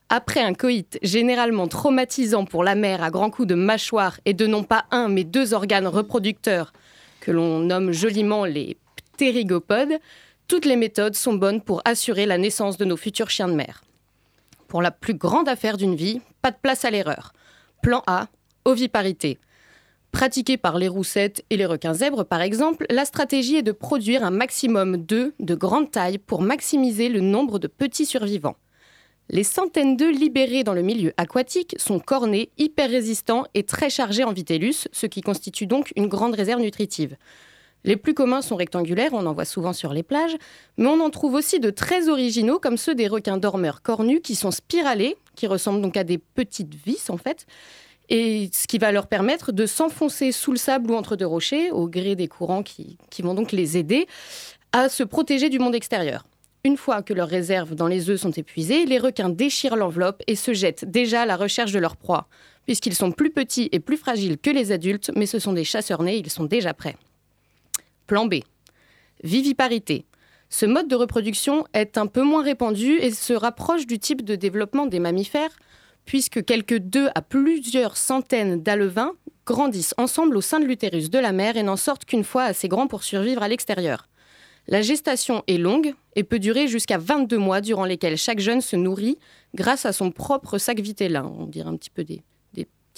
Après un coït généralement traumatisant pour la mère à grands coups de mâchoire et de non pas un mais deux organes reproducteurs, que l'on nomme joliment les ptérygopodes, toutes les méthodes sont bonnes pour assurer la naissance de nos futurs chiens de mer. Pour la plus grande affaire d'une vie, pas de place à l'erreur. Plan A, oviparité. Pratiquée par les roussettes et les requins zèbres, par exemple, la stratégie est de produire un maximum d'œufs de grande taille pour maximiser le nombre de petits survivants. Les centaines d'œufs libérés dans le milieu aquatique sont cornés, hyper résistants et très chargés en vitellus, ce qui constitue donc une grande réserve nutritive. Les plus communs sont rectangulaires, on en voit souvent sur les plages, mais on en trouve aussi de très originaux comme ceux des requins dormeurs cornus qui sont spiralés, qui ressemblent donc à des petites vis en fait, et ce qui va leur permettre de s'enfoncer sous le sable ou entre deux rochers, au gré des courants qui, vont donc les aider à se protéger du monde extérieur. Une fois que leurs réserves dans les œufs sont épuisées, les requins déchirent l'enveloppe et se jettent déjà à la recherche de leur proie, puisqu'ils sont plus petits et plus fragiles que les adultes, mais ce sont des chasseurs nés, ils sont déjà prêts. Plan B. Viviparité. Ce mode de reproduction est un peu moins répandu et se rapproche du type de développement des mammifères, puisque quelques deux à plusieurs centaines d'alevins grandissent ensemble au sein de l'utérus de la mère et n'en sortent qu'une fois assez grands pour survivre à l'extérieur. La gestation est longue et peut durer jusqu'à 22 mois durant lesquels chaque jeune se nourrit grâce à son propre sac vitellin. On dirait un petit peu des,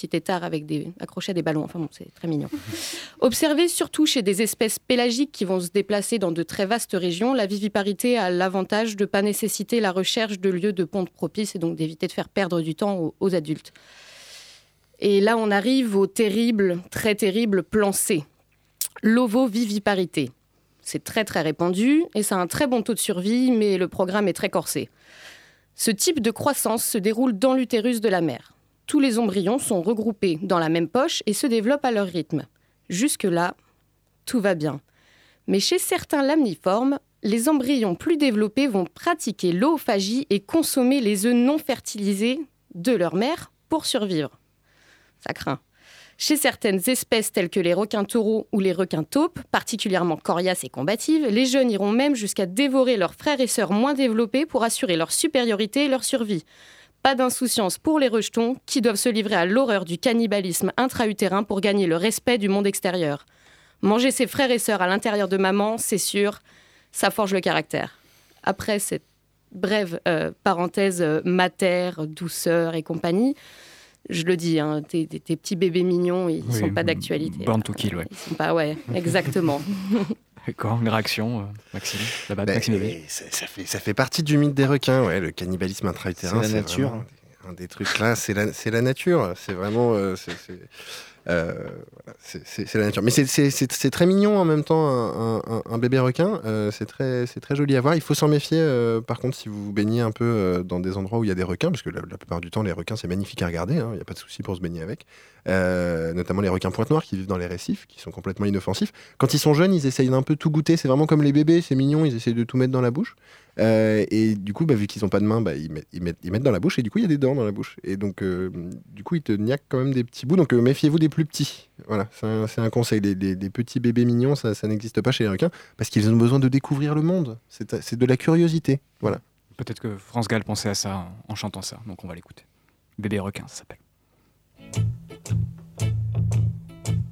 des petits tétards avec des accrochés à des ballons. Enfin bon, c'est très mignon. Observé surtout chez des espèces pélagiques qui vont se déplacer dans de très vastes régions, la viviparité a l'avantage de ne pas nécessiter la recherche de lieux de ponte propices et donc d'éviter de faire perdre du temps aux, aux adultes. Et là, on arrive au terrible, très terrible plan C, l'ovoviviparité. C'est très très répandu et ça a un très bon taux de survie, mais le programme est très corsé. Ce type de croissance se déroule dans l'utérus de la mère. Tous les embryons sont regroupés dans la même poche et se développent à leur rythme. Jusque-là, tout va bien. Mais chez certains lamniformes, les embryons plus développés vont pratiquer l'oophagie et consommer les œufs non fertilisés de leur mère pour survivre. Ça craint. Chez certaines espèces telles que les requins taureaux ou les requins taupes, particulièrement coriaces et combatives, les jeunes iront même jusqu'à dévorer leurs frères et sœurs moins développés pour assurer leur supériorité et leur survie. Pas d'insouciance pour les rejetons qui doivent se livrer à l'horreur du cannibalisme intra-utérin pour gagner le respect du monde extérieur. Manger ses frères et sœurs à l'intérieur de maman, c'est sûr, ça forge le caractère. Après cette brève euh, parenthèse euh, mater, douceur et compagnie, je le dis, hein, tes, tes- tes petits bébés mignons, ils Oui, sont pas d'actualité. Born to kill, ouais. Ils sont pas, ouais, exactement. Grande réaction, euh, Maxime. Là-bas, Ben, Maxime ça, ça fait, ça fait partie du mythe des requins, ouais, le cannibalisme intra-utérin. C'est la nature. vraiment Un des trucs là, c'est la, c'est la nature. C'est vraiment. euh, euh, c'est- la nature. Mais c'est- très mignon en même temps, un, bébé requin. euh, c'est très, très joli à voir. Il faut s'en méfier, euh, par contre, si vous vous baignez un peu dans des endroits où il y a des requins, parce que la, plupart du temps, les requins, c'est magnifique à regarder. hein, Il n'y a pas de souci pour se baigner avec. Notamment les requins pointe noire qui vivent dans les récifs, qui sont complètement inoffensifs. Quand ils sont jeunes, ils essayent d'un peu tout goûter. C'est vraiment comme les bébés, c'est mignon. Ils essayent de tout mettre dans la bouche. Euh, et du coup, bah, vu qu'ils n'ont pas de main, bah, ils, mettent, ils, mettent, ils mettent dans la bouche. Et du coup, il y a des dents dans la bouche. Et donc, euh, du coup, ils te niaquent quand même des petits bouts. Donc, euh, méfiez-vous des plus petits. Voilà, c'est un, conseil. Les, les- les petits bébés mignons, ça, ça n'existe pas chez les requins parce qu'ils ont besoin de découvrir le monde. C'est c'est de la curiosité. Voilà. Peut-être que France Gall pensait à ça en chantant ça, donc on va l'écouter. Bébé requin, ça s'appelle.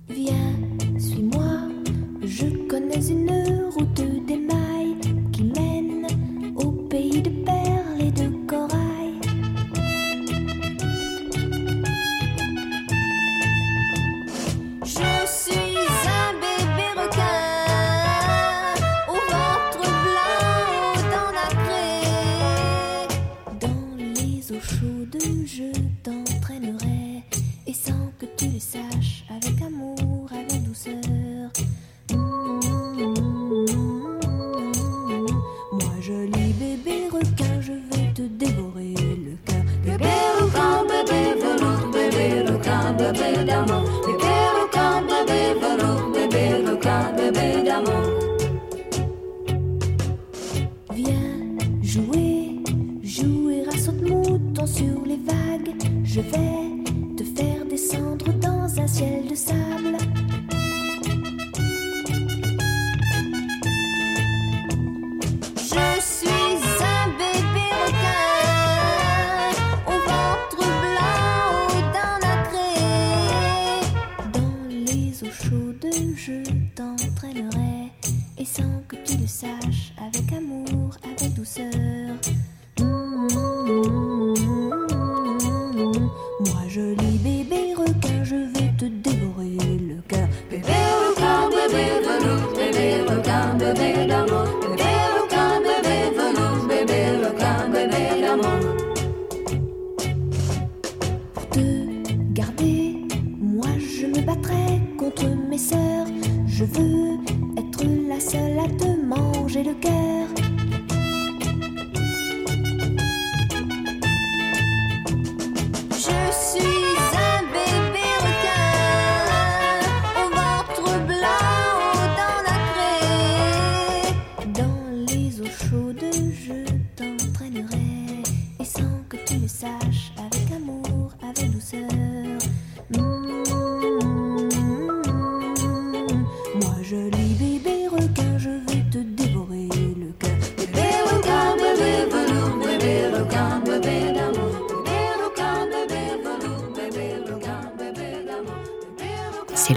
Viens, suis-moi, je connais une route saches, avec amour, avec douceur.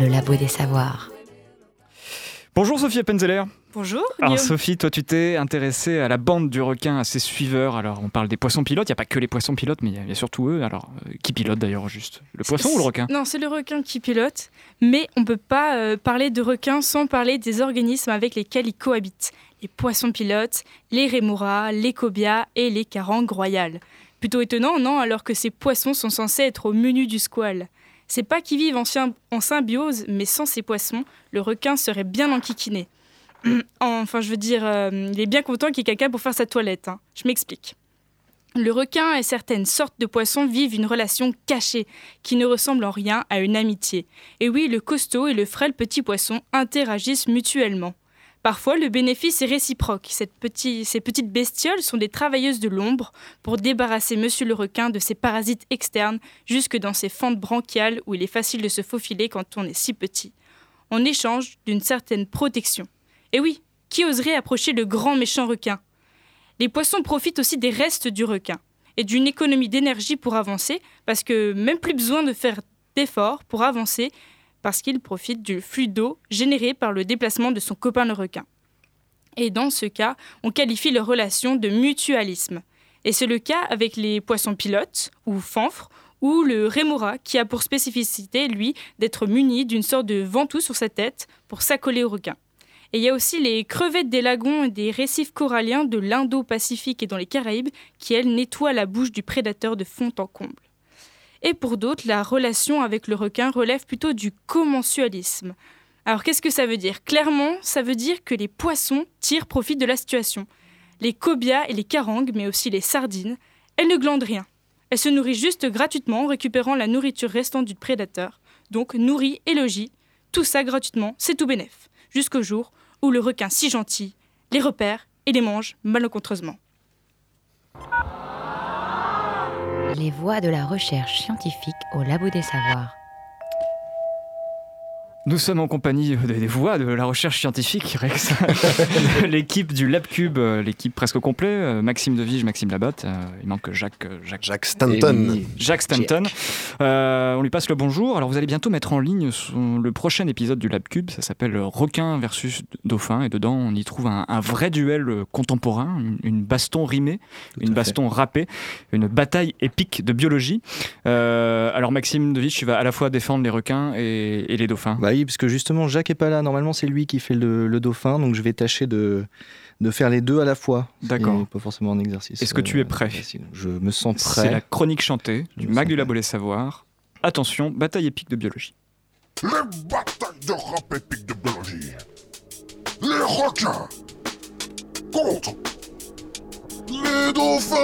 Le labo des savoirs. Bonjour Sophie Appenzeller. Bonjour, Alors Guillaume. Sophie, toi tu t'es intéressée à la bande du requin, à ses suiveurs. Alors on parle des poissons pilotes, il n'y a pas que les poissons pilotes, mais il y a- il y, a surtout eux. Alors euh, qui pilote d'ailleurs juste Le poisson ou le requin? Non, c'est le requin qui pilote, mais on ne peut pas euh, parler de requins sans parler des organismes avec lesquels ils cohabitent. Les poissons pilotes, les rémora, les cobias et les carangues royales. Plutôt étonnant, non, alors que ces poissons sont censés être au menu du squale. C'est pas qu'ils vivent en, sym- en symbiose, mais sans ces poissons, le requin serait bien enquiquiné. enfin, je veux dire, euh, il est bien content qu'il y ait quelqu'un pour faire sa toilette. hein. Je m'explique. Le requin et certaines sortes de poissons vivent une relation cachée qui ne ressemble en rien à une amitié. Et oui, le costaud et le frêle petit poisson interagissent mutuellement. Parfois, le bénéfice est réciproque. Ces petites bestioles sont des travailleuses de l'ombre pour débarrasser Monsieur le requin de ses parasites externes jusque dans ses fentes branchiales où il est facile de se faufiler quand on est si petit, en échange d'une certaine protection. Et oui, qui oserait approcher le grand méchant requin? Les poissons profitent aussi des restes du requin et d'une économie d'énergie pour avancer, parce que même plus besoin de faire d'efforts pour avancer, parce qu'ils profitent du flux d'eau généré par le déplacement de son copain le requin. Et dans ce cas, on qualifie leur relation de mutualisme. Et c'est le cas avec les poissons pilotes, ou fanfres, ou le rémora, qui a pour spécificité, lui, d'être muni d'une sorte de ventouse sur sa tête pour s'accoler au requin. Et il y a aussi les crevettes des lagons et des récifs coralliens de l'Indo-Pacifique et dans les Caraïbes qui, elles, nettoient la bouche du prédateur de fond en comble. Et pour d'autres, la relation avec le requin relève plutôt du commensualisme. Alors qu'est-ce que ça veut dire? Clairement, ça veut dire que les poissons tirent profit de la situation. Les cobias et les carangues, mais aussi les sardines, elles ne glandent rien. Elles se nourrissent juste gratuitement en récupérant la nourriture restante du prédateur. Donc nourrit et logis, tout ça gratuitement, c'est tout bénef. Jusqu'au jour où le requin si gentil les repère et les mange malencontreusement. Les voix de la recherche scientifique au Labo des Savoirs. Nous sommes en compagnie des voix de la recherche scientifique, Rex, l'équipe du LabCube, euh, l'équipe presque au complet. euh, Maxime Devige, Maxime Labatte, euh, il manque Jacques, Jacques, Jacques Stanton. Jacques Stanton. Euh, on lui passe le bonjour. Alors vous allez bientôt mettre en ligne son- le prochain épisode du LabCube, ça s'appelle Requin versus Dauphin, et dedans on y trouve un, un vrai duel contemporain, une, une baston rimée, une baston rappée, une bataille épique de biologie. Euh, alors Maxime Devige, tu vas à la fois défendre les requins et, et les dauphins. Bah oui, parce que justement, Jacques est pas là. Normalement, c'est lui qui fait le, le dauphin, donc je vais tâcher de, de faire les deux à la fois. D'accord. Pas forcément un exercice. Est-ce que tu es euh, prêt. Je me sens C'est prêt. la chronique chantée du Mag du Labo Savoirs. Attention, bataille épique de biologie. Les batailles de rap épique de biologie. Les requins contre les dauphins.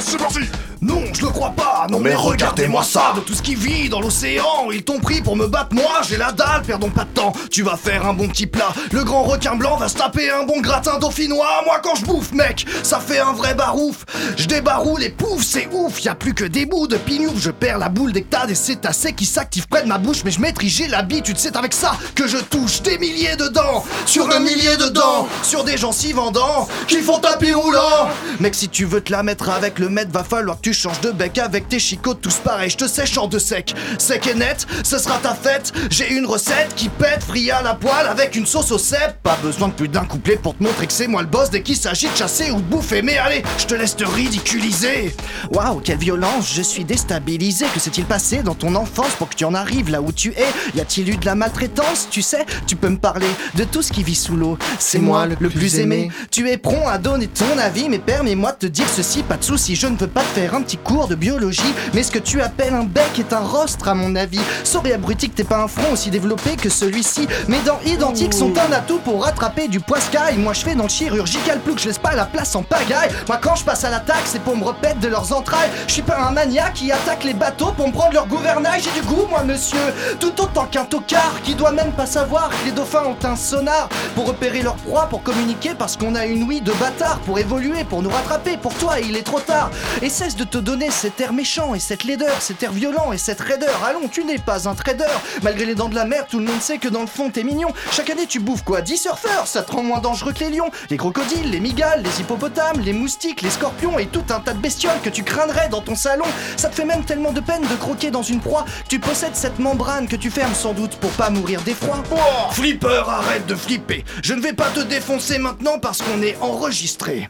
C'est parti Non, je le crois pas. Non, mais regardez-moi ça. De tout ce qui vit dans l'océan, ils t'ont pris pour me battre. Moi, j'ai la dalle, perdons pas de temps. Tu vas faire un bon petit plat. Le grand requin blanc va se taper un bon gratin dauphinois. Moi, quand je bouffe, mec, ça fait un vrai barouf. Je débaroule et pouf, c'est ouf. Y a plus que des bouts de pignouf. Je perds la boule que t'as des cétacés qui s'activent près de ma bouche. Mais je maîtrise, j'ai l'habitude. C'est avec ça que je touche des milliers de dents. Sur un millier de dents. Sur des gens si vendants qui font tapis roulant. Mec, si tu veux te la mettre avec le maître, va falloir que tu changes de bec avec tes chicots tous pareils. Je te sèche en deux secs. Sec et net, ce sera ta fête. J'ai une recette qui pète, frit à la poêle avec une sauce au cèpe. Pas besoin de plus d'un couplet pour te montrer que c'est moi le boss dès qu'il s'agit de chasser ou de bouffer. Mais allez, je te laisse te ridiculiser. Waouh, quelle violence, je suis déstabilisé. Que s'est-il passé dans ton enfance pour que tu en arrives là où tu es? Y a-t-il eu de la maltraitance? Tu sais, tu peux me parler de tout ce qui vit sous l'eau. C'est moi le plus aimé. Tu es prompt à donner ton avis, mais permets-moi de te dire ceci, pas de souci. Je ne veux pas te faire un petit cours de biologie, mais ce que tu appelles un bec est un rostre à mon avis. Sorry abruti que t'es pas un front aussi développé que celui-ci. Mes dents identiques sont un atout pour rattraper du poiscaille. Moi je fais dans le chirurgical plus que je laisse pas la place en pagaille. Moi quand je passe à l'attaque, c'est pour me repaître de leurs entrailles. Je suis pas un maniaque qui attaque les bateaux pour me prendre leur gouvernail. J'ai du goût, moi monsieur, tout autant qu'un tocard qui doit même pas savoir que les dauphins ont un sonar pour repérer leur proie, pour communiquer parce qu'on a une ouïe de bâtard, pour évoluer, pour nous rattraper. Pour toi, il est trop tard. Et cesse de te donner cet air méchant et cette laideur, cet air violent et cette raideur. Allons, tu n'es pas un trader. Malgré les dents de la mer, tout le monde sait que dans le fond t'es mignon. Chaque année tu bouffes quoi? 10 surfeurs, ça te rend moins dangereux que les lions, les crocodiles, les migales, les hippopotames, les moustiques, les scorpions et tout un tas de bestioles que tu craindrais dans ton salon. Ça te fait même tellement de peine de croquer dans une proie tu possèdes cette membrane que tu fermes sans doute pour pas mourir d'effroi. Oh, flipper, arrête de flipper. Je ne vais pas te défoncer maintenant parce qu'on est enregistré.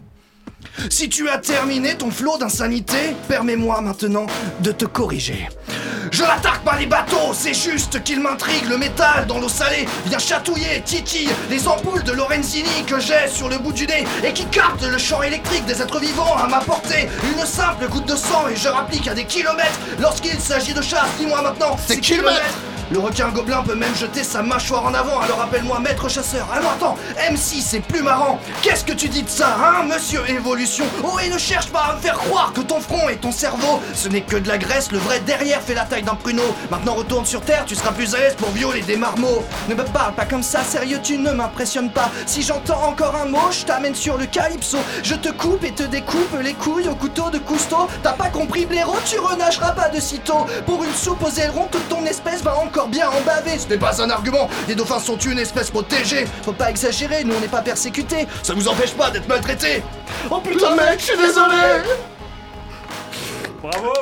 Si tu as terminé ton flot d'insanité, permets-moi maintenant de te corriger. Je n'attaque pas les bateaux, c'est juste qu'il m'intrigue le métal dans l'eau salée vient chatouiller, titille les ampoules de Lorenzini que j'ai sur le bout du nez et qui captent le champ électrique des êtres vivants à ma portée. Une simple goutte de sang et je rapplique à des kilomètres lorsqu'il s'agit de chasse. Dis-moi maintenant, c'est kilomètres le requin gobelin peut même jeter sa mâchoire en avant, alors appelle-moi maître chasseur. Alors attends, M6 c'est plus marrant. Qu'est-ce que tu dis de ça, hein, monsieur Évolution? Oh, et ne cherche pas à me faire croire que ton front et ton cerveau, ce n'est que de la graisse, le vrai derrière fait la taille d'un pruneau. Maintenant retourne sur terre, tu seras plus à l'aise pour violer des marmots. Ne me parle pas comme ça, sérieux, tu ne m'impressionnes pas. Si j'entends encore un mot, je t'amène sur le calypso. Je te coupe et te découpe les couilles au couteau de Cousteau. T'as pas compris, blaireau, tu renageras pas de sitôt. Pour une soupe aux ailerons, toute ton espèce va encore bien en baver. Ce n'est pas un argument, les dauphins sont une espèce protégée. Faut pas exagérer, nous on n'est pas persécutés. Ça vous empêche pas d'être maltraités. Oh putain, mec, je suis désolé. Bravo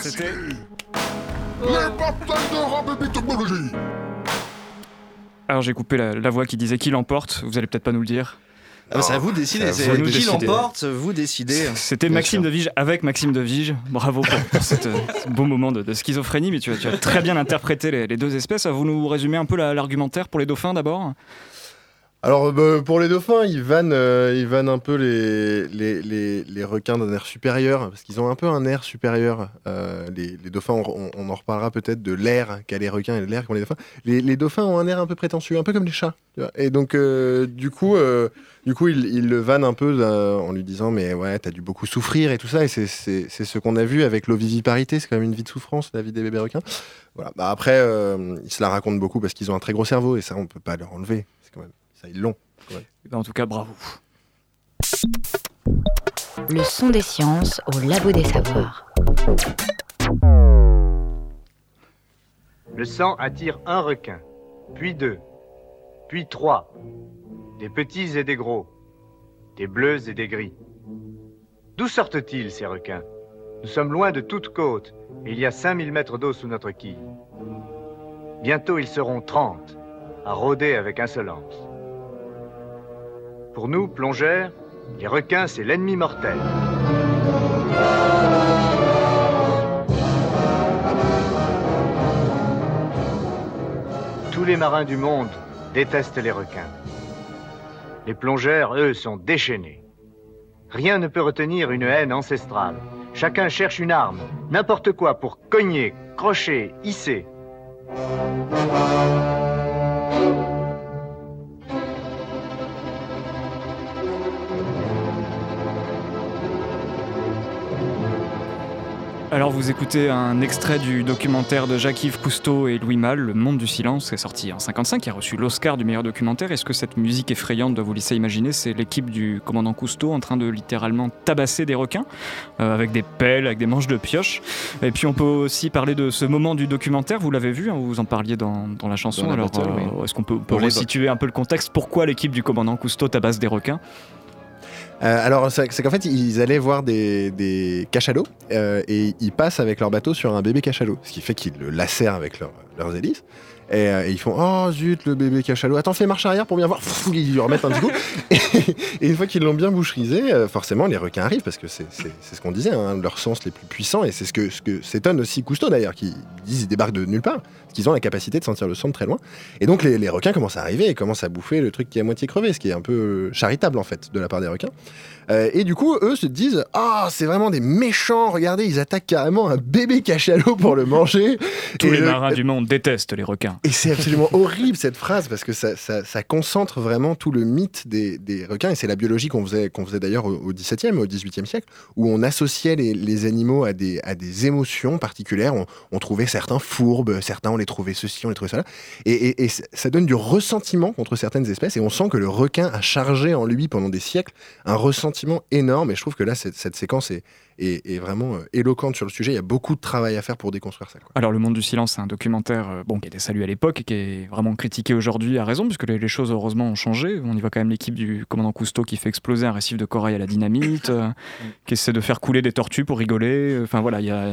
C'était Les batailles de. Alors j'ai coupé la, la voix qui disait qui l'emporte, vous allez peut-être pas nous le dire. Ah, c'est à vous de décider. C'est qui décider. l'emporte Vous décidez. C'était Bien Maxime sûr. Devige avec Maxime Devige. Bravo pour, pour cette, ce beau moment de, de schizophrénie, mais tu as, tu as très bien interprété les, les deux espèces. Vous nous résumez un peu la- l'argumentaire pour les dauphins d'abord? Alors, bah, pour les dauphins, ils vannent, euh, ils vannent un peu les, les, les, requins d'un air supérieur, parce qu'ils ont un peu un air supérieur. Euh, les, dauphins, on, en reparlera peut-être de l'air qu'a les requins et de l'air qu'ont les dauphins. Les, dauphins ont un air un peu prétentieux, un peu comme les chats. Et donc, euh, du coup, euh, du coup ils, le vannent un peu euh, en lui disant Mais ouais, t'as dû beaucoup souffrir et tout ça. Et c'est- ce qu'on a vu avec l'oviviparité, c'est quand même une vie de souffrance, la vie des bébés requins. Voilà. Bah, après, euh, ils se la racontent beaucoup parce qu'ils ont un très gros cerveau, et ça, on peut pas leur enlever. C'est quand même, ça. Ouais. En tout cas, bravo. Le son des sciences au labo des savoirs. Le sang attire un requin, puis deux, puis trois, des petits et des gros, des bleus et des gris. D'où sortent-ils ces requins? Nous sommes loin de toute côte, et il y a 5000 mètres d'eau sous notre quille. Bientôt ils seront 30, à rôder avec insolence. Pour nous, plongeurs, les requins, c'est l'ennemi mortel. Tous les marins du monde détestent les requins. Les plongeurs, eux, sont déchaînés. Rien ne peut retenir une haine ancestrale. Chacun cherche une arme, n'importe quoi pour cogner, crocher, hisser. Alors vous écoutez un extrait du documentaire de Jacques-Yves Cousteau et Louis Malle, Le Monde du Silence, qui est sorti en 55, qui a reçu l'Oscar du meilleur documentaire. Est-ce que cette musique effrayante doit vous laisser imaginer? C'est l'équipe du commandant Cousteau en train de littéralement tabasser des requins euh, avec des pelles, avec des manches de pioche. Et puis on peut aussi parler de ce moment du documentaire, vous l'avez vu, hein, vous en parliez dans, dans la chanson. Dans la Alors euh, oui. est-ce qu'on peut, peut resituer un peu le contexte Pourquoi l'équipe du commandant Cousteau tabasse des requins? Euh, alors, c'est qu'en fait, ils allaient voir des, cachalots euh, et ils passent avec leur bateau sur un bébé cachalot, ce qui fait qu'ils le lacèrent avec leur- leurs hélices. Et, euh, et ils font Oh zut, le bébé cachalot, attends, fais marche arrière pour bien voir. Ils lui remettent un petit coup. Et, et une fois qu'ils l'ont bien boucherisé, euh, forcément, les requins arrivent parce que c'est ce qu'on disait, hein, leurs sens les plus puissants. Et c'est ce que, ce que s'étonne aussi Cousteau d'ailleurs, qui disent ils débarquent de nulle part, parce qu'ils ont la capacité de sentir le sang de très loin. Et donc, les, les requins commencent à arriver et commencent à bouffer le truc qui est à moitié crevé, ce qui est un peu charitable en fait de la part des requins. Euh, et du coup, eux se disent Ah, c'est vraiment des méchants, regardez, ils attaquent carrément un bébé cachalot pour le manger. Tous Et les le- marins du monde détestent les requins. Et c'est absolument horrible cette phrase parce que ça, concentre vraiment tout le mythe des, requins et c'est la biologie qu'on faisait, faisait d'ailleurs au, XVIIe, au XVIIIe siècle où on associait les, animaux à des, émotions particulières. On, trouvait certains fourbes, certains on les trouvait ceci, on les trouvait cela. Et, et- ça donne du ressentiment contre certaines espèces et on sent que le requin a chargé en lui pendant des siècles un ressentiment énorme et je trouve que là cette séquence est, est- est vraiment euh, éloquente sur le sujet. Il y a beaucoup de travail à faire pour déconstruire ça. quoi. Alors, Le Monde du Silence, c'est un documentaire euh, bon, qui a été salué à l'époque et qui est vraiment critiqué aujourd'hui à raison, puisque les, les choses, heureusement, ont changé. On y voit quand même l'équipe du commandant Cousteau qui fait exploser un récif de corail à la dynamite, euh, qui essaie de faire couler des tortues pour rigoler. Enfin, voilà, il y a,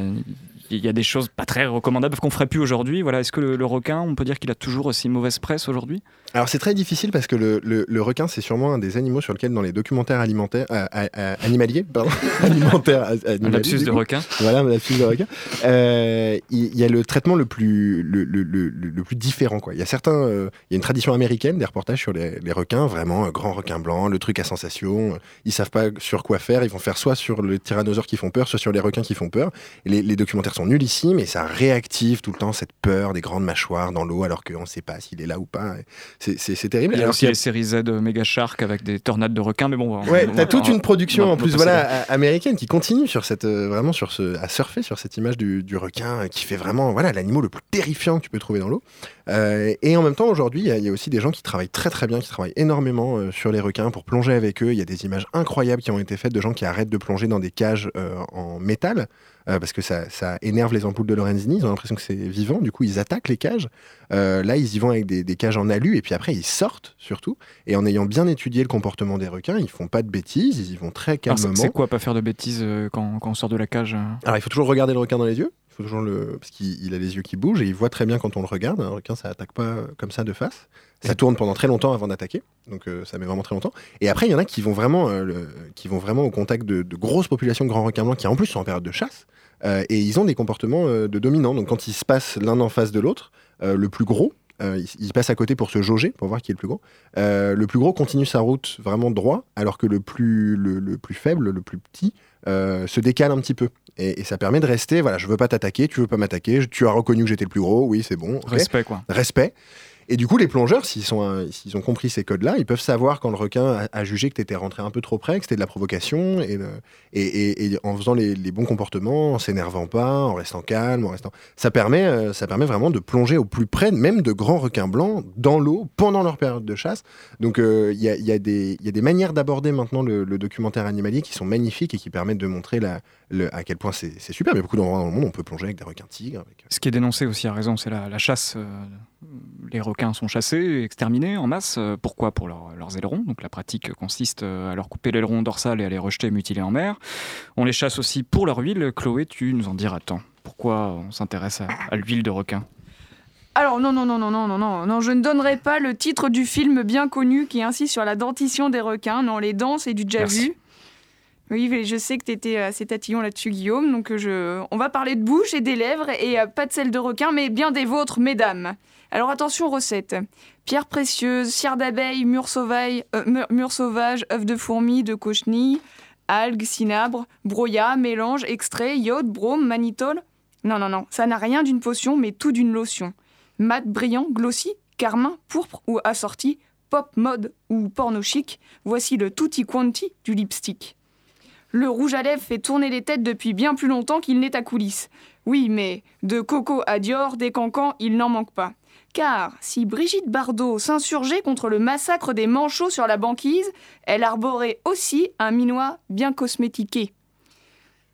il y a des choses pas très recommandables qu'on ferait plus aujourd'hui. Voilà, Est-ce que le, le requin, on peut dire qu'il a toujours aussi mauvaise presse aujourd'hui? Alors c'est très difficile parce que le, le- le requin c'est sûrement un des animaux sur lequel dans les documentaires alimentaires euh, animaliers pardon alimentaires euh, animaliers, de coup. requin. voilà lapsus de requin Euh, il y, a le traitement le plus le, plus différent quoi il y a certains il y a une tradition américaine des reportages sur les, les requins vraiment grand requin blanc le truc à sensation ils savent pas sur quoi faire ils vont faire soit sur le tyrannosaure qui font peur soit sur les requins qui font peur Et les, les documentaires sont nullissimes et ça réactive tout le temps cette peur des grandes mâchoires dans l'eau alors qu'on ne sait pas s'il est là ou pas c'est terrible Il y a Alors aussi a- les séries Z euh, Mega Shark avec des tornades de requins, mais bon. on- Ouais, t'as toute une production en plus voilà américaine qui continue sur cette euh, vraiment sur ce à surfer sur cette image du, du requin qui fait vraiment voilà l'animal le plus terrifiant que tu peux trouver dans l'eau. Euh, et en même temps aujourd'hui il y, a- il y a aussi des gens qui travaillent très très bien, qui travaillent énormément euh, sur les requins pour plonger avec eux. Il y a des images incroyables qui ont été faites de gens qui arrêtent de plonger dans des cages en métal. Euh, parce que ça, ça énerve les ampoules de Lorenzini, ils ont l'impression que c'est vivant, du coup ils attaquent les cages. Euh, là ils y vont avec des, des cages en alu et puis après ils sortent surtout. Et en ayant bien étudié le comportement des requins, ils font pas de bêtises, ils y vont très calmement. C'est quoi pas faire de bêtises euh, quand, quand on sort de la cage Alors il faut toujours regarder le requin dans les yeux. Toujours le parce qu'il il a les yeux qui bougent et il voit très bien quand on le regarde. Un requin, ça attaque pas euh, comme ça de face. Ça tourne pendant très longtemps avant d'attaquer, donc euh, ça met vraiment très longtemps. Et après, il y en a qui vont vraiment, euh, le- qui vont vraiment au contact de, de grosses populations de grands requins blancs qui en plus sont en période de chasse. Euh, et ils ont des comportements de dominants. Donc quand ils se passent l'un en face de l'autre, le plus gros, euh, il, il passe à côté pour se jauger, pour voir qui est le plus gros. Euh, le plus gros continue sa route vraiment droit, alors que le plus, le, le plus faible, le plus petit, euh, se décale un petit peu. Et, et ça permet de rester, voilà, je veux pas t'attaquer, tu veux pas m'attaquer, tu as reconnu que j'étais le plus gros, oui, c'est bon. Respect, quoi. Respect. Et du coup, les plongeurs, euh, s'ils ont compris ces codes-là, ils peuvent savoir quand le requin a, jugé que tu étais rentré un peu trop près, que c'était de la provocation, et, en faisant les, bons comportements, en s'énervant pas, en restant calme, en restant. Ça permet, euh, ça permet vraiment de plonger au plus près, même de grands requins blancs, dans l'eau, pendant leur période de chasse. Donc, euh, il y, a, des- manières d'aborder maintenant le, documentaire animalier qui sont magnifiques et qui permettent de montrer à quel point c'est super. A beaucoup d'endroits dans le monde on peut plonger avec des requins tigres. Ce qui est dénoncé aussi à raison, c'est la, chasse. Les requins sont chassés, exterminés en masse. Euh, Pourquoi Pour leur- leurs ailerons? Donc la pratique consiste euh, à leur couper l'aileron dorsal et à les rejeter mutilés en mer. On les chasse aussi pour leur huile. Chloé, tu nous en diras tant. Pourquoi on s'intéresse à, à l'huile de requin? Alors non, non, non, non, non, non, non, non, je ne donnerai pas le titre du film bien connu qui insiste sur la dentition des requins. Non, les dents, c'est du déjà Merci. vu. Oui, je sais que tu étais assez tatillon là-dessus, Guillaume. Donc euh, on va parler de bouche et des lèvres et euh, pas de celle de requin, mais bien des vôtres, mesdames. Alors attention, recette. Pierre précieuse, cire d'abeille, mûre sauvage, euh, de fourmi, de cochenille, algues, cinabre, broyat, mélange, extrait, iode, brome, mannitol. Non, non, non, ça n'a rien d'une potion, mais tout d'une lotion. Mat, brillant, glossy, carmin, pourpre ou assorti, pop, mode ou porno chic, voici le tutti quanti du lipstick. Le rouge à lèvres fait tourner les têtes depuis bien plus longtemps qu'il n'est à coulisses. Oui, mais de Coco à Dior, des cancans, il n'en manque pas. Car si Brigitte Bardot s'insurgeait contre le massacre des manchots sur la banquise, elle arborait aussi un minois bien cosmétiqué.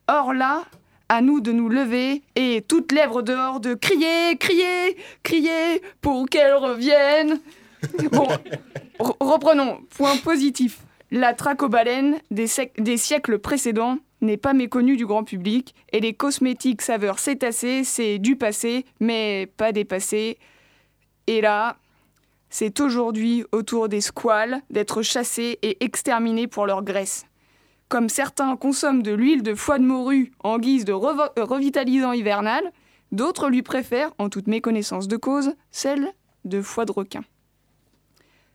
Or là, à nous de nous lever et toutes lèvres dehors de crier, crier, crier pour qu'elle revienne. Bon, re- reprenons. Point positif. La baleines des, siècles précédents n'est pas méconnue du grand public et les cosmétiques saveurs cétacés, c'est du passé, mais pas dépassé. Et là, c'est aujourd'hui autour des squales d'être chassés et exterminés pour leur graisse. Comme certains consomment de l'huile de foie de morue en guise de revitalisant hivernal, d'autres lui préfèrent, en toute méconnaissance de cause, celle de foie de requin.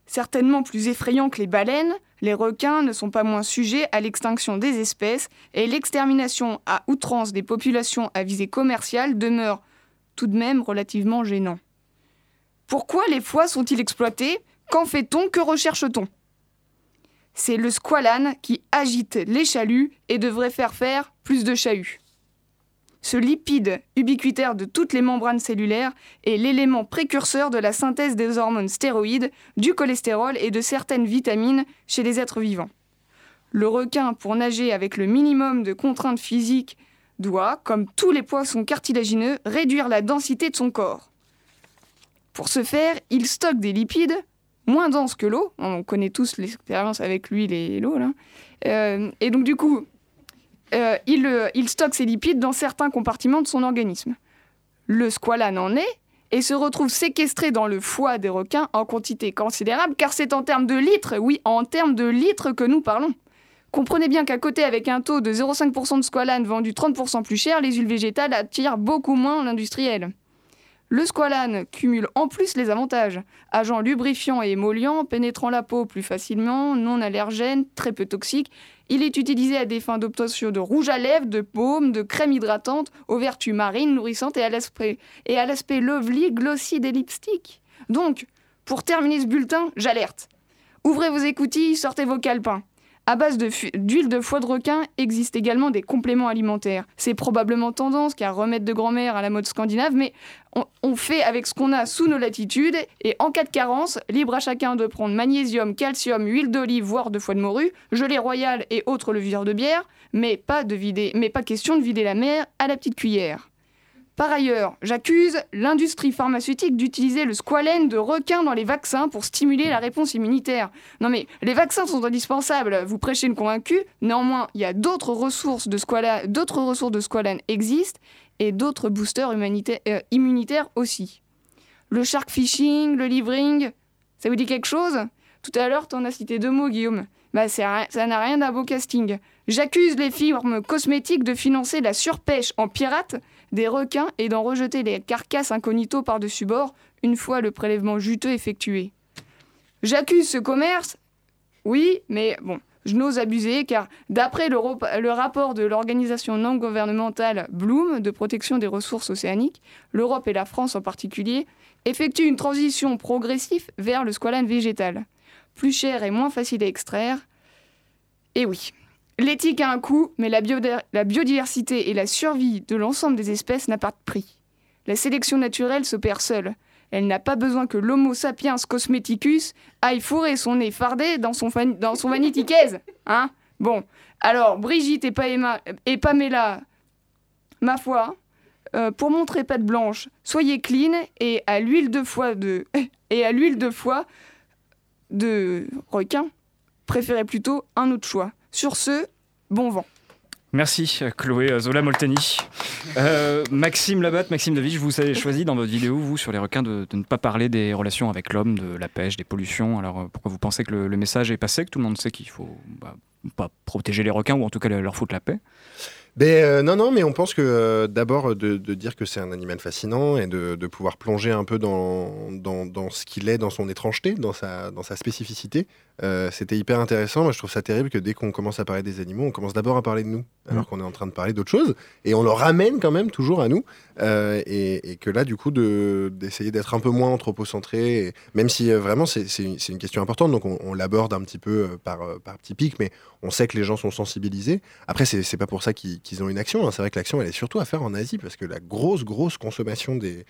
Certainement plus effrayants que les baleines, les requins ne sont pas moins sujets à l'extinction des espèces et l'extermination à outrance des populations à visée commerciale demeure tout de même relativement gênant. Pourquoi les foies sont-ils exploités? Qu'en fait-on? Que recherche-t-on? C'est le squalane qui agite les chaluts et devrait faire faire plus de chahuts. Ce lipide ubiquitaire de toutes les membranes cellulaires est l'élément précurseur de la synthèse des hormones stéroïdes, du cholestérol et de certaines vitamines chez les êtres vivants. Le requin, pour nager avec le minimum de contraintes physiques, doit, comme tous les poissons cartilagineux, réduire la densité de son corps. Pour ce faire, il stocke des lipides moins denses que l'eau. On connaît tous l'expérience avec l'huile et l'eau. Euh, et donc du coup, euh, il, euh, il stocke ces lipides dans certains compartiments de son organisme. Le squalane en est et se retrouve séquestré dans le foie des requins en quantité considérable, car c'est en termes de litres, oui, en termes de litres que nous parlons. Comprenez bien qu'à côté, avec un taux de 0,5% de squalane vendu 30% plus cher, les huiles végétales attirent beaucoup moins l'industriel. Le squalane cumule en plus les avantages. Agent lubrifiant et émollient, pénétrant la peau plus facilement, non allergène, très peu toxique. Il est utilisé à des fins d'obtention de rouge à lèvres, de baume, de crème hydratante, aux vertus marines, nourrissantes et à l'aspect, et à l'aspect lovely, glossy des lipsticks. Donc, pour terminer ce bulletin, j'alerte. Ouvrez vos écoutilles, sortez vos calepins. À base d'huile de foie de requin existent également des compléments alimentaires. C'est probablement tendance car remède de grand-mère à la mode scandinave, mais on, on fait avec ce qu'on a sous nos latitudes et en cas de carence, libre à chacun de prendre magnésium, calcium, huile d'olive, voire de foie de morue, gelée royale et autres levures de bière, mais pas, de vider, mais pas question de vider la mer à la petite cuillère. Par ailleurs, j'accuse l'industrie pharmaceutique d'utiliser le squalène de requin dans les vaccins pour stimuler la réponse immunitaire. Non mais les vaccins sont indispensables, vous prêchez une convaincue. Néanmoins, il y a d'autres ressources de squalane, d'autres ressources de squalane existent et d'autres boosters euh, immunitaires aussi. Le shark fishing, le livring, ça vous dit quelque chose? Tout à l'heure, t'en as cité deux mots, Guillaume. Bah, ça n'a rien d'un beau casting. J'accuse les firmes cosmétiques de financer la surpêche en pirate des requins et d'en rejeter les carcasses incognito par-dessus bord une fois le prélèvement juteux effectué. J'accuse ce commerce, oui, mais bon, je n'ose abuser car d'après le, rapport de l'organisation non gouvernementale Bloom de protection des ressources océaniques, l'Europe et la France en particulier effectuent une transition progressive vers le squalane végétal. Plus cher et moins facile à extraire. Et oui, l'éthique a un coût, mais la, biodi- la biodiversité et la survie de l'ensemble des espèces n'a pas de prix. La sélection naturelle s'opère seule. Elle n'a pas besoin que l'Homo sapiens cosmeticus aille fourrer son nez fardé dans son, dans. Hein bon, alors Brigitte et Pamela, ma foi, euh, pour montrer patte blanche, soyez clean et à l'huile de foie de et à l'huile de foie de requin, préférez plutôt un autre choix. Sur ce, bon vent. Merci Chloé euh, Zola Molteni. Euh, Maxime Labatte, Maxime David, vous avez choisi dans votre vidéo, vous, sur les requins, de, de ne pas parler des relations avec l'homme, de la pêche, des pollutions. Alors euh, pourquoi vous pensez que le, le message est passé, que tout le monde sait qu'il faut bah, pas protéger les requins ou en tout cas leur foutre la paix? Ben, euh, non, non, mais on pense que euh, d'abord de, de dire que c'est un animal fascinant et de, de pouvoir plonger un peu dans, dans, dans ce qu'il est, dans son étrangeté, dans sa, dans sa spécificité, euh, c'était hyper intéressant. Moi, je trouve ça terrible que dès qu'on commence à parler des animaux, on commence d'abord à parler de nous, alors qu'on est en train de parler d'autre chose, et on le ramène quand même toujours à nous, euh, et, et que là, du coup, de- d'essayer d'être un peu moins anthropocentré, et même si euh, vraiment c'est une, question importante, donc on, on l'aborde un petit peu par, par petits pics, mais on sait que les gens sont sensibilisés. Après, c'est pas pour ça qu'ils ont une action. hein. C'est vrai que l'action, elle est surtout à faire en Asie, parce que la grosse, grosse consommation des,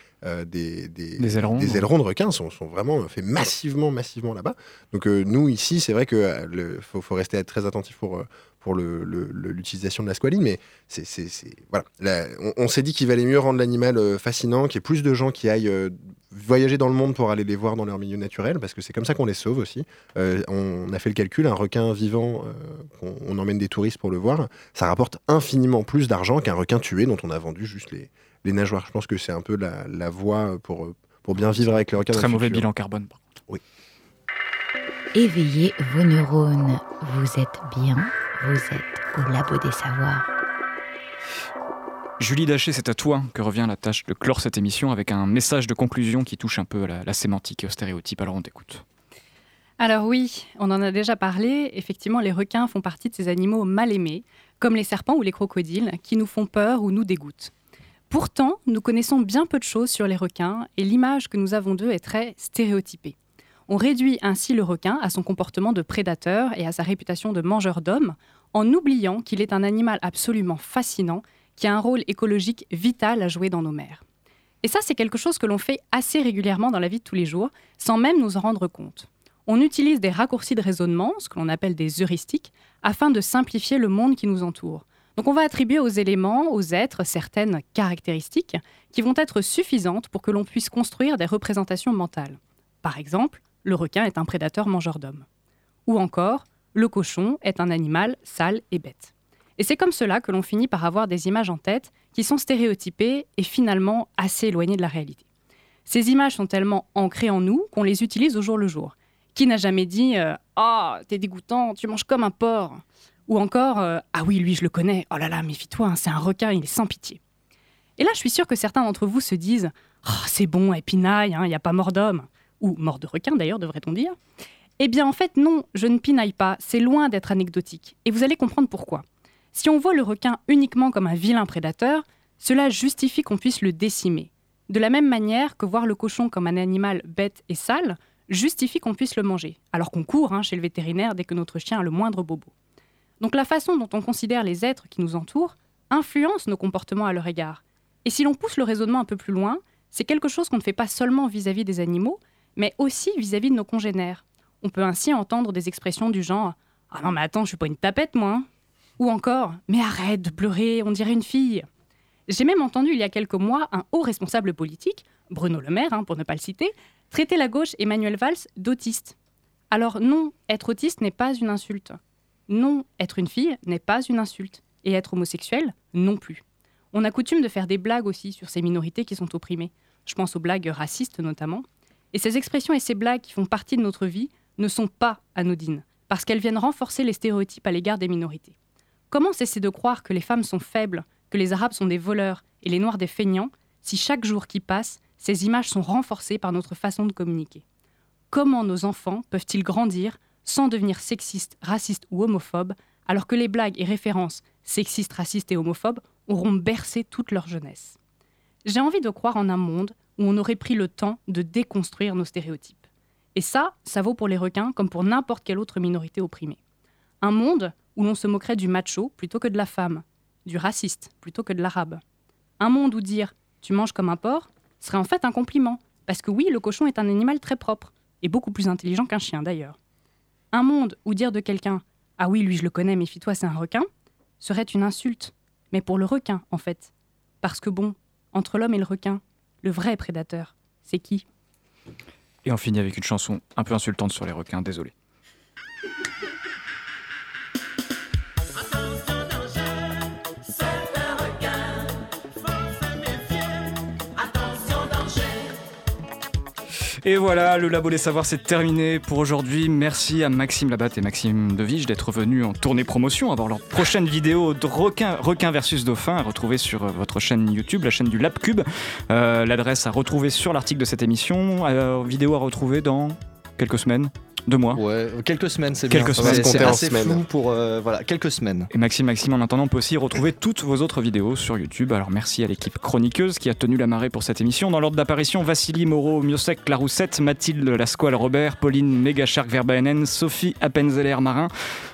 des, des, Des ailerons. des ailerons de requins sont, sont vraiment faits massivement, massivement là-bas. Donc nous, ici, c'est vrai qu'il faut, faut rester très attentif pour, euh, pour le- le- le- l'utilisation de la squaline, mais c'est, c'est- c'est- voilà. Là, on, on s'est dit qu'il valait mieux rendre l'animal euh, fascinant, qu'il y ait plus de gens qui aillent euh, voyager dans le monde pour aller les voir dans leur milieu naturel, parce que c'est comme ça qu'on les sauve aussi. Euh, on a fait le calcul, un requin vivant, euh, qu'on- on emmène des touristes pour le voir, ça rapporte infiniment plus d'argent qu'un requin tué dont on a vendu juste les, les nageoires. Je pense que c'est un peu la, la voie pour, euh, pour bien vivre avec les requins. Très mauvais futur. bilan carbone. par contre. Oui. Éveillez vos neurones. Vous êtes bien, vous êtes au labo des savoirs. Julie Daché, c'est à toi que revient la tâche de clore cette émission avec un message de conclusion qui touche un peu à la, la sémantique et au stéréotype. Alors on t'écoute. Alors oui, on en a déjà parlé. Effectivement, les requins font partie de ces animaux mal aimés, comme les serpents ou les crocodiles, qui nous font peur ou nous dégoûtent. Pourtant, nous connaissons bien peu de choses sur les requins et l'image que nous avons d'eux est très stéréotypée. On réduit ainsi le requin à son comportement de prédateur et à sa réputation de mangeur d'hommes, en oubliant qu'il est un animal absolument fascinant qui a un rôle écologique vital à jouer dans nos mers. Et ça, c'est quelque chose que l'on fait assez régulièrement dans la vie de tous les jours, sans même nous en rendre compte. On utilise des raccourcis de raisonnement, ce que l'on appelle des heuristiques, afin de simplifier le monde qui nous entoure. Donc on va attribuer aux éléments, aux êtres, certaines caractéristiques qui vont être suffisantes pour que l'on puisse construire des représentations mentales. Par exemple, le requin est un prédateur mangeur d'hommes. Ou encore, le cochon est un animal sale et bête. Et c'est comme cela que l'on finit par avoir des images en tête qui sont stéréotypées et finalement assez éloignées de la réalité. Ces images sont tellement ancrées en nous qu'on les utilise au jour le jour. Qui n'a jamais dit euh, Ah, t'es dégoûtant, tu manges comme un porc Ou encore euh, Ah oui, lui, je le connais, oh là là, méfie-toi, hein, c'est un requin, il est sans pitié. Et là, je suis sûre que certains d'entre vous se disent Ah, c'est bon, épinaille, il n'y a pas mort d'homme. Ou mort de requin d'ailleurs, devrait-on dire. Eh bien, en fait, non, je ne pinaille pas, c'est loin d'être anecdotique. Et vous allez comprendre pourquoi. Si on voit le requin uniquement comme un vilain prédateur, cela justifie qu'on puisse le décimer. De la même manière que voir le cochon comme un animal bête et sale justifie qu'on puisse le manger, alors qu'on court hein, chez le vétérinaire dès que notre chien a le moindre bobo. Donc la façon dont on considère les êtres qui nous entourent influence nos comportements à leur égard. Et si l'on pousse le raisonnement un peu plus loin, c'est quelque chose qu'on ne fait pas seulement vis-à-vis des animaux, mais aussi vis-à-vis de nos congénères. On peut ainsi entendre des expressions du genre Ah non, mais attends, je suis pas une tapette, moi. hein. Ou encore Mais arrête de pleurer, on dirait une fille. J'ai même entendu il y a quelques mois un haut responsable politique, Bruno Le Maire, hein, pour ne pas le citer, traiter la gauche Emmanuel Valls d'autiste. Alors non, être autiste n'est pas une insulte. Non, être une fille n'est pas une insulte. Et être homosexuel, non plus. On a coutume de faire des blagues aussi sur ces minorités qui sont opprimées. Je pense aux blagues racistes notamment. Et ces expressions et ces blagues qui font partie de notre vie ne sont pas anodines, parce qu'elles viennent renforcer les stéréotypes à l'égard des minorités. Comment cesser de croire que les femmes sont faibles, que les Arabes sont des voleurs et les Noirs des feignants, si chaque jour qui passe, ces images sont renforcées par notre façon de communiquer? Comment nos enfants peuvent-ils grandir sans devenir sexistes, racistes ou homophobes, alors que les blagues et références sexistes, racistes et homophobes auront bercé toute leur jeunesse? J'ai envie de croire en un monde où on aurait pris le temps de déconstruire nos stéréotypes. Et ça, ça vaut pour les requins comme pour n'importe quelle autre minorité opprimée. Un monde où l'on se moquerait du macho plutôt que de la femme, du raciste plutôt que de l'arabe. Un monde où dire tu manges comme un porc serait en fait un compliment, parce que oui, le cochon est un animal très propre, et beaucoup plus intelligent qu'un chien d'ailleurs. Un monde où dire de quelqu'un ah oui, lui je le connais, méfie-toi, c'est un requin, serait une insulte, mais pour le requin en fait. Parce que bon, entre l'homme et le requin, le vrai prédateur, c'est qui? Et on finit avec une chanson un peu insultante sur les requins, désolé. Et voilà, le Labo des Savoirs, c'est terminé pour aujourd'hui. Merci à Maxime Labatte et Maxime Devige d'être venus en tournée promotion, avoir leur prochaine vidéo de requin, requin versus dauphin à retrouver sur euh, votre chaîne YouTube, la chaîne du Lab Cube. Euh, L'adresse à retrouver sur l'article de cette émission. Euh, vidéo à retrouver dans quelques semaines deux mois Ouais, quelques semaines, c'est bien. Quelques semaines. C'est assez flou pour euh, voilà quelques semaines. Et Maxime, Maxime, en attendant, on peut aussi retrouver toutes vos autres vidéos sur YouTube. Alors merci à l'équipe chroniqueuse qui a tenu la marée pour cette émission. Dans l'ordre d'apparition, Vassili, Moreau, Miosek, Laroussette, Mathilde, Lasquale, Robert, Pauline, Méga Shark, Verbaenen, Sophie, Appenzell, Air Marin,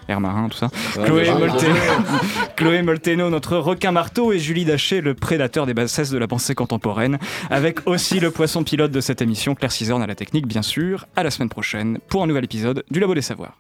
Air Marin, tout ça. Ouais, Chloé. Molteno, Chloé Molteno, notre requin marteau, et Julie Daché, le prédateur des bassesses de la pensée contemporaine. Avec aussi le poisson pilote de cette émission, Claire Cisorne à la technique, bien sûr. À la semaine prochaine pour un nouvel épisode du Labo des Savoirs.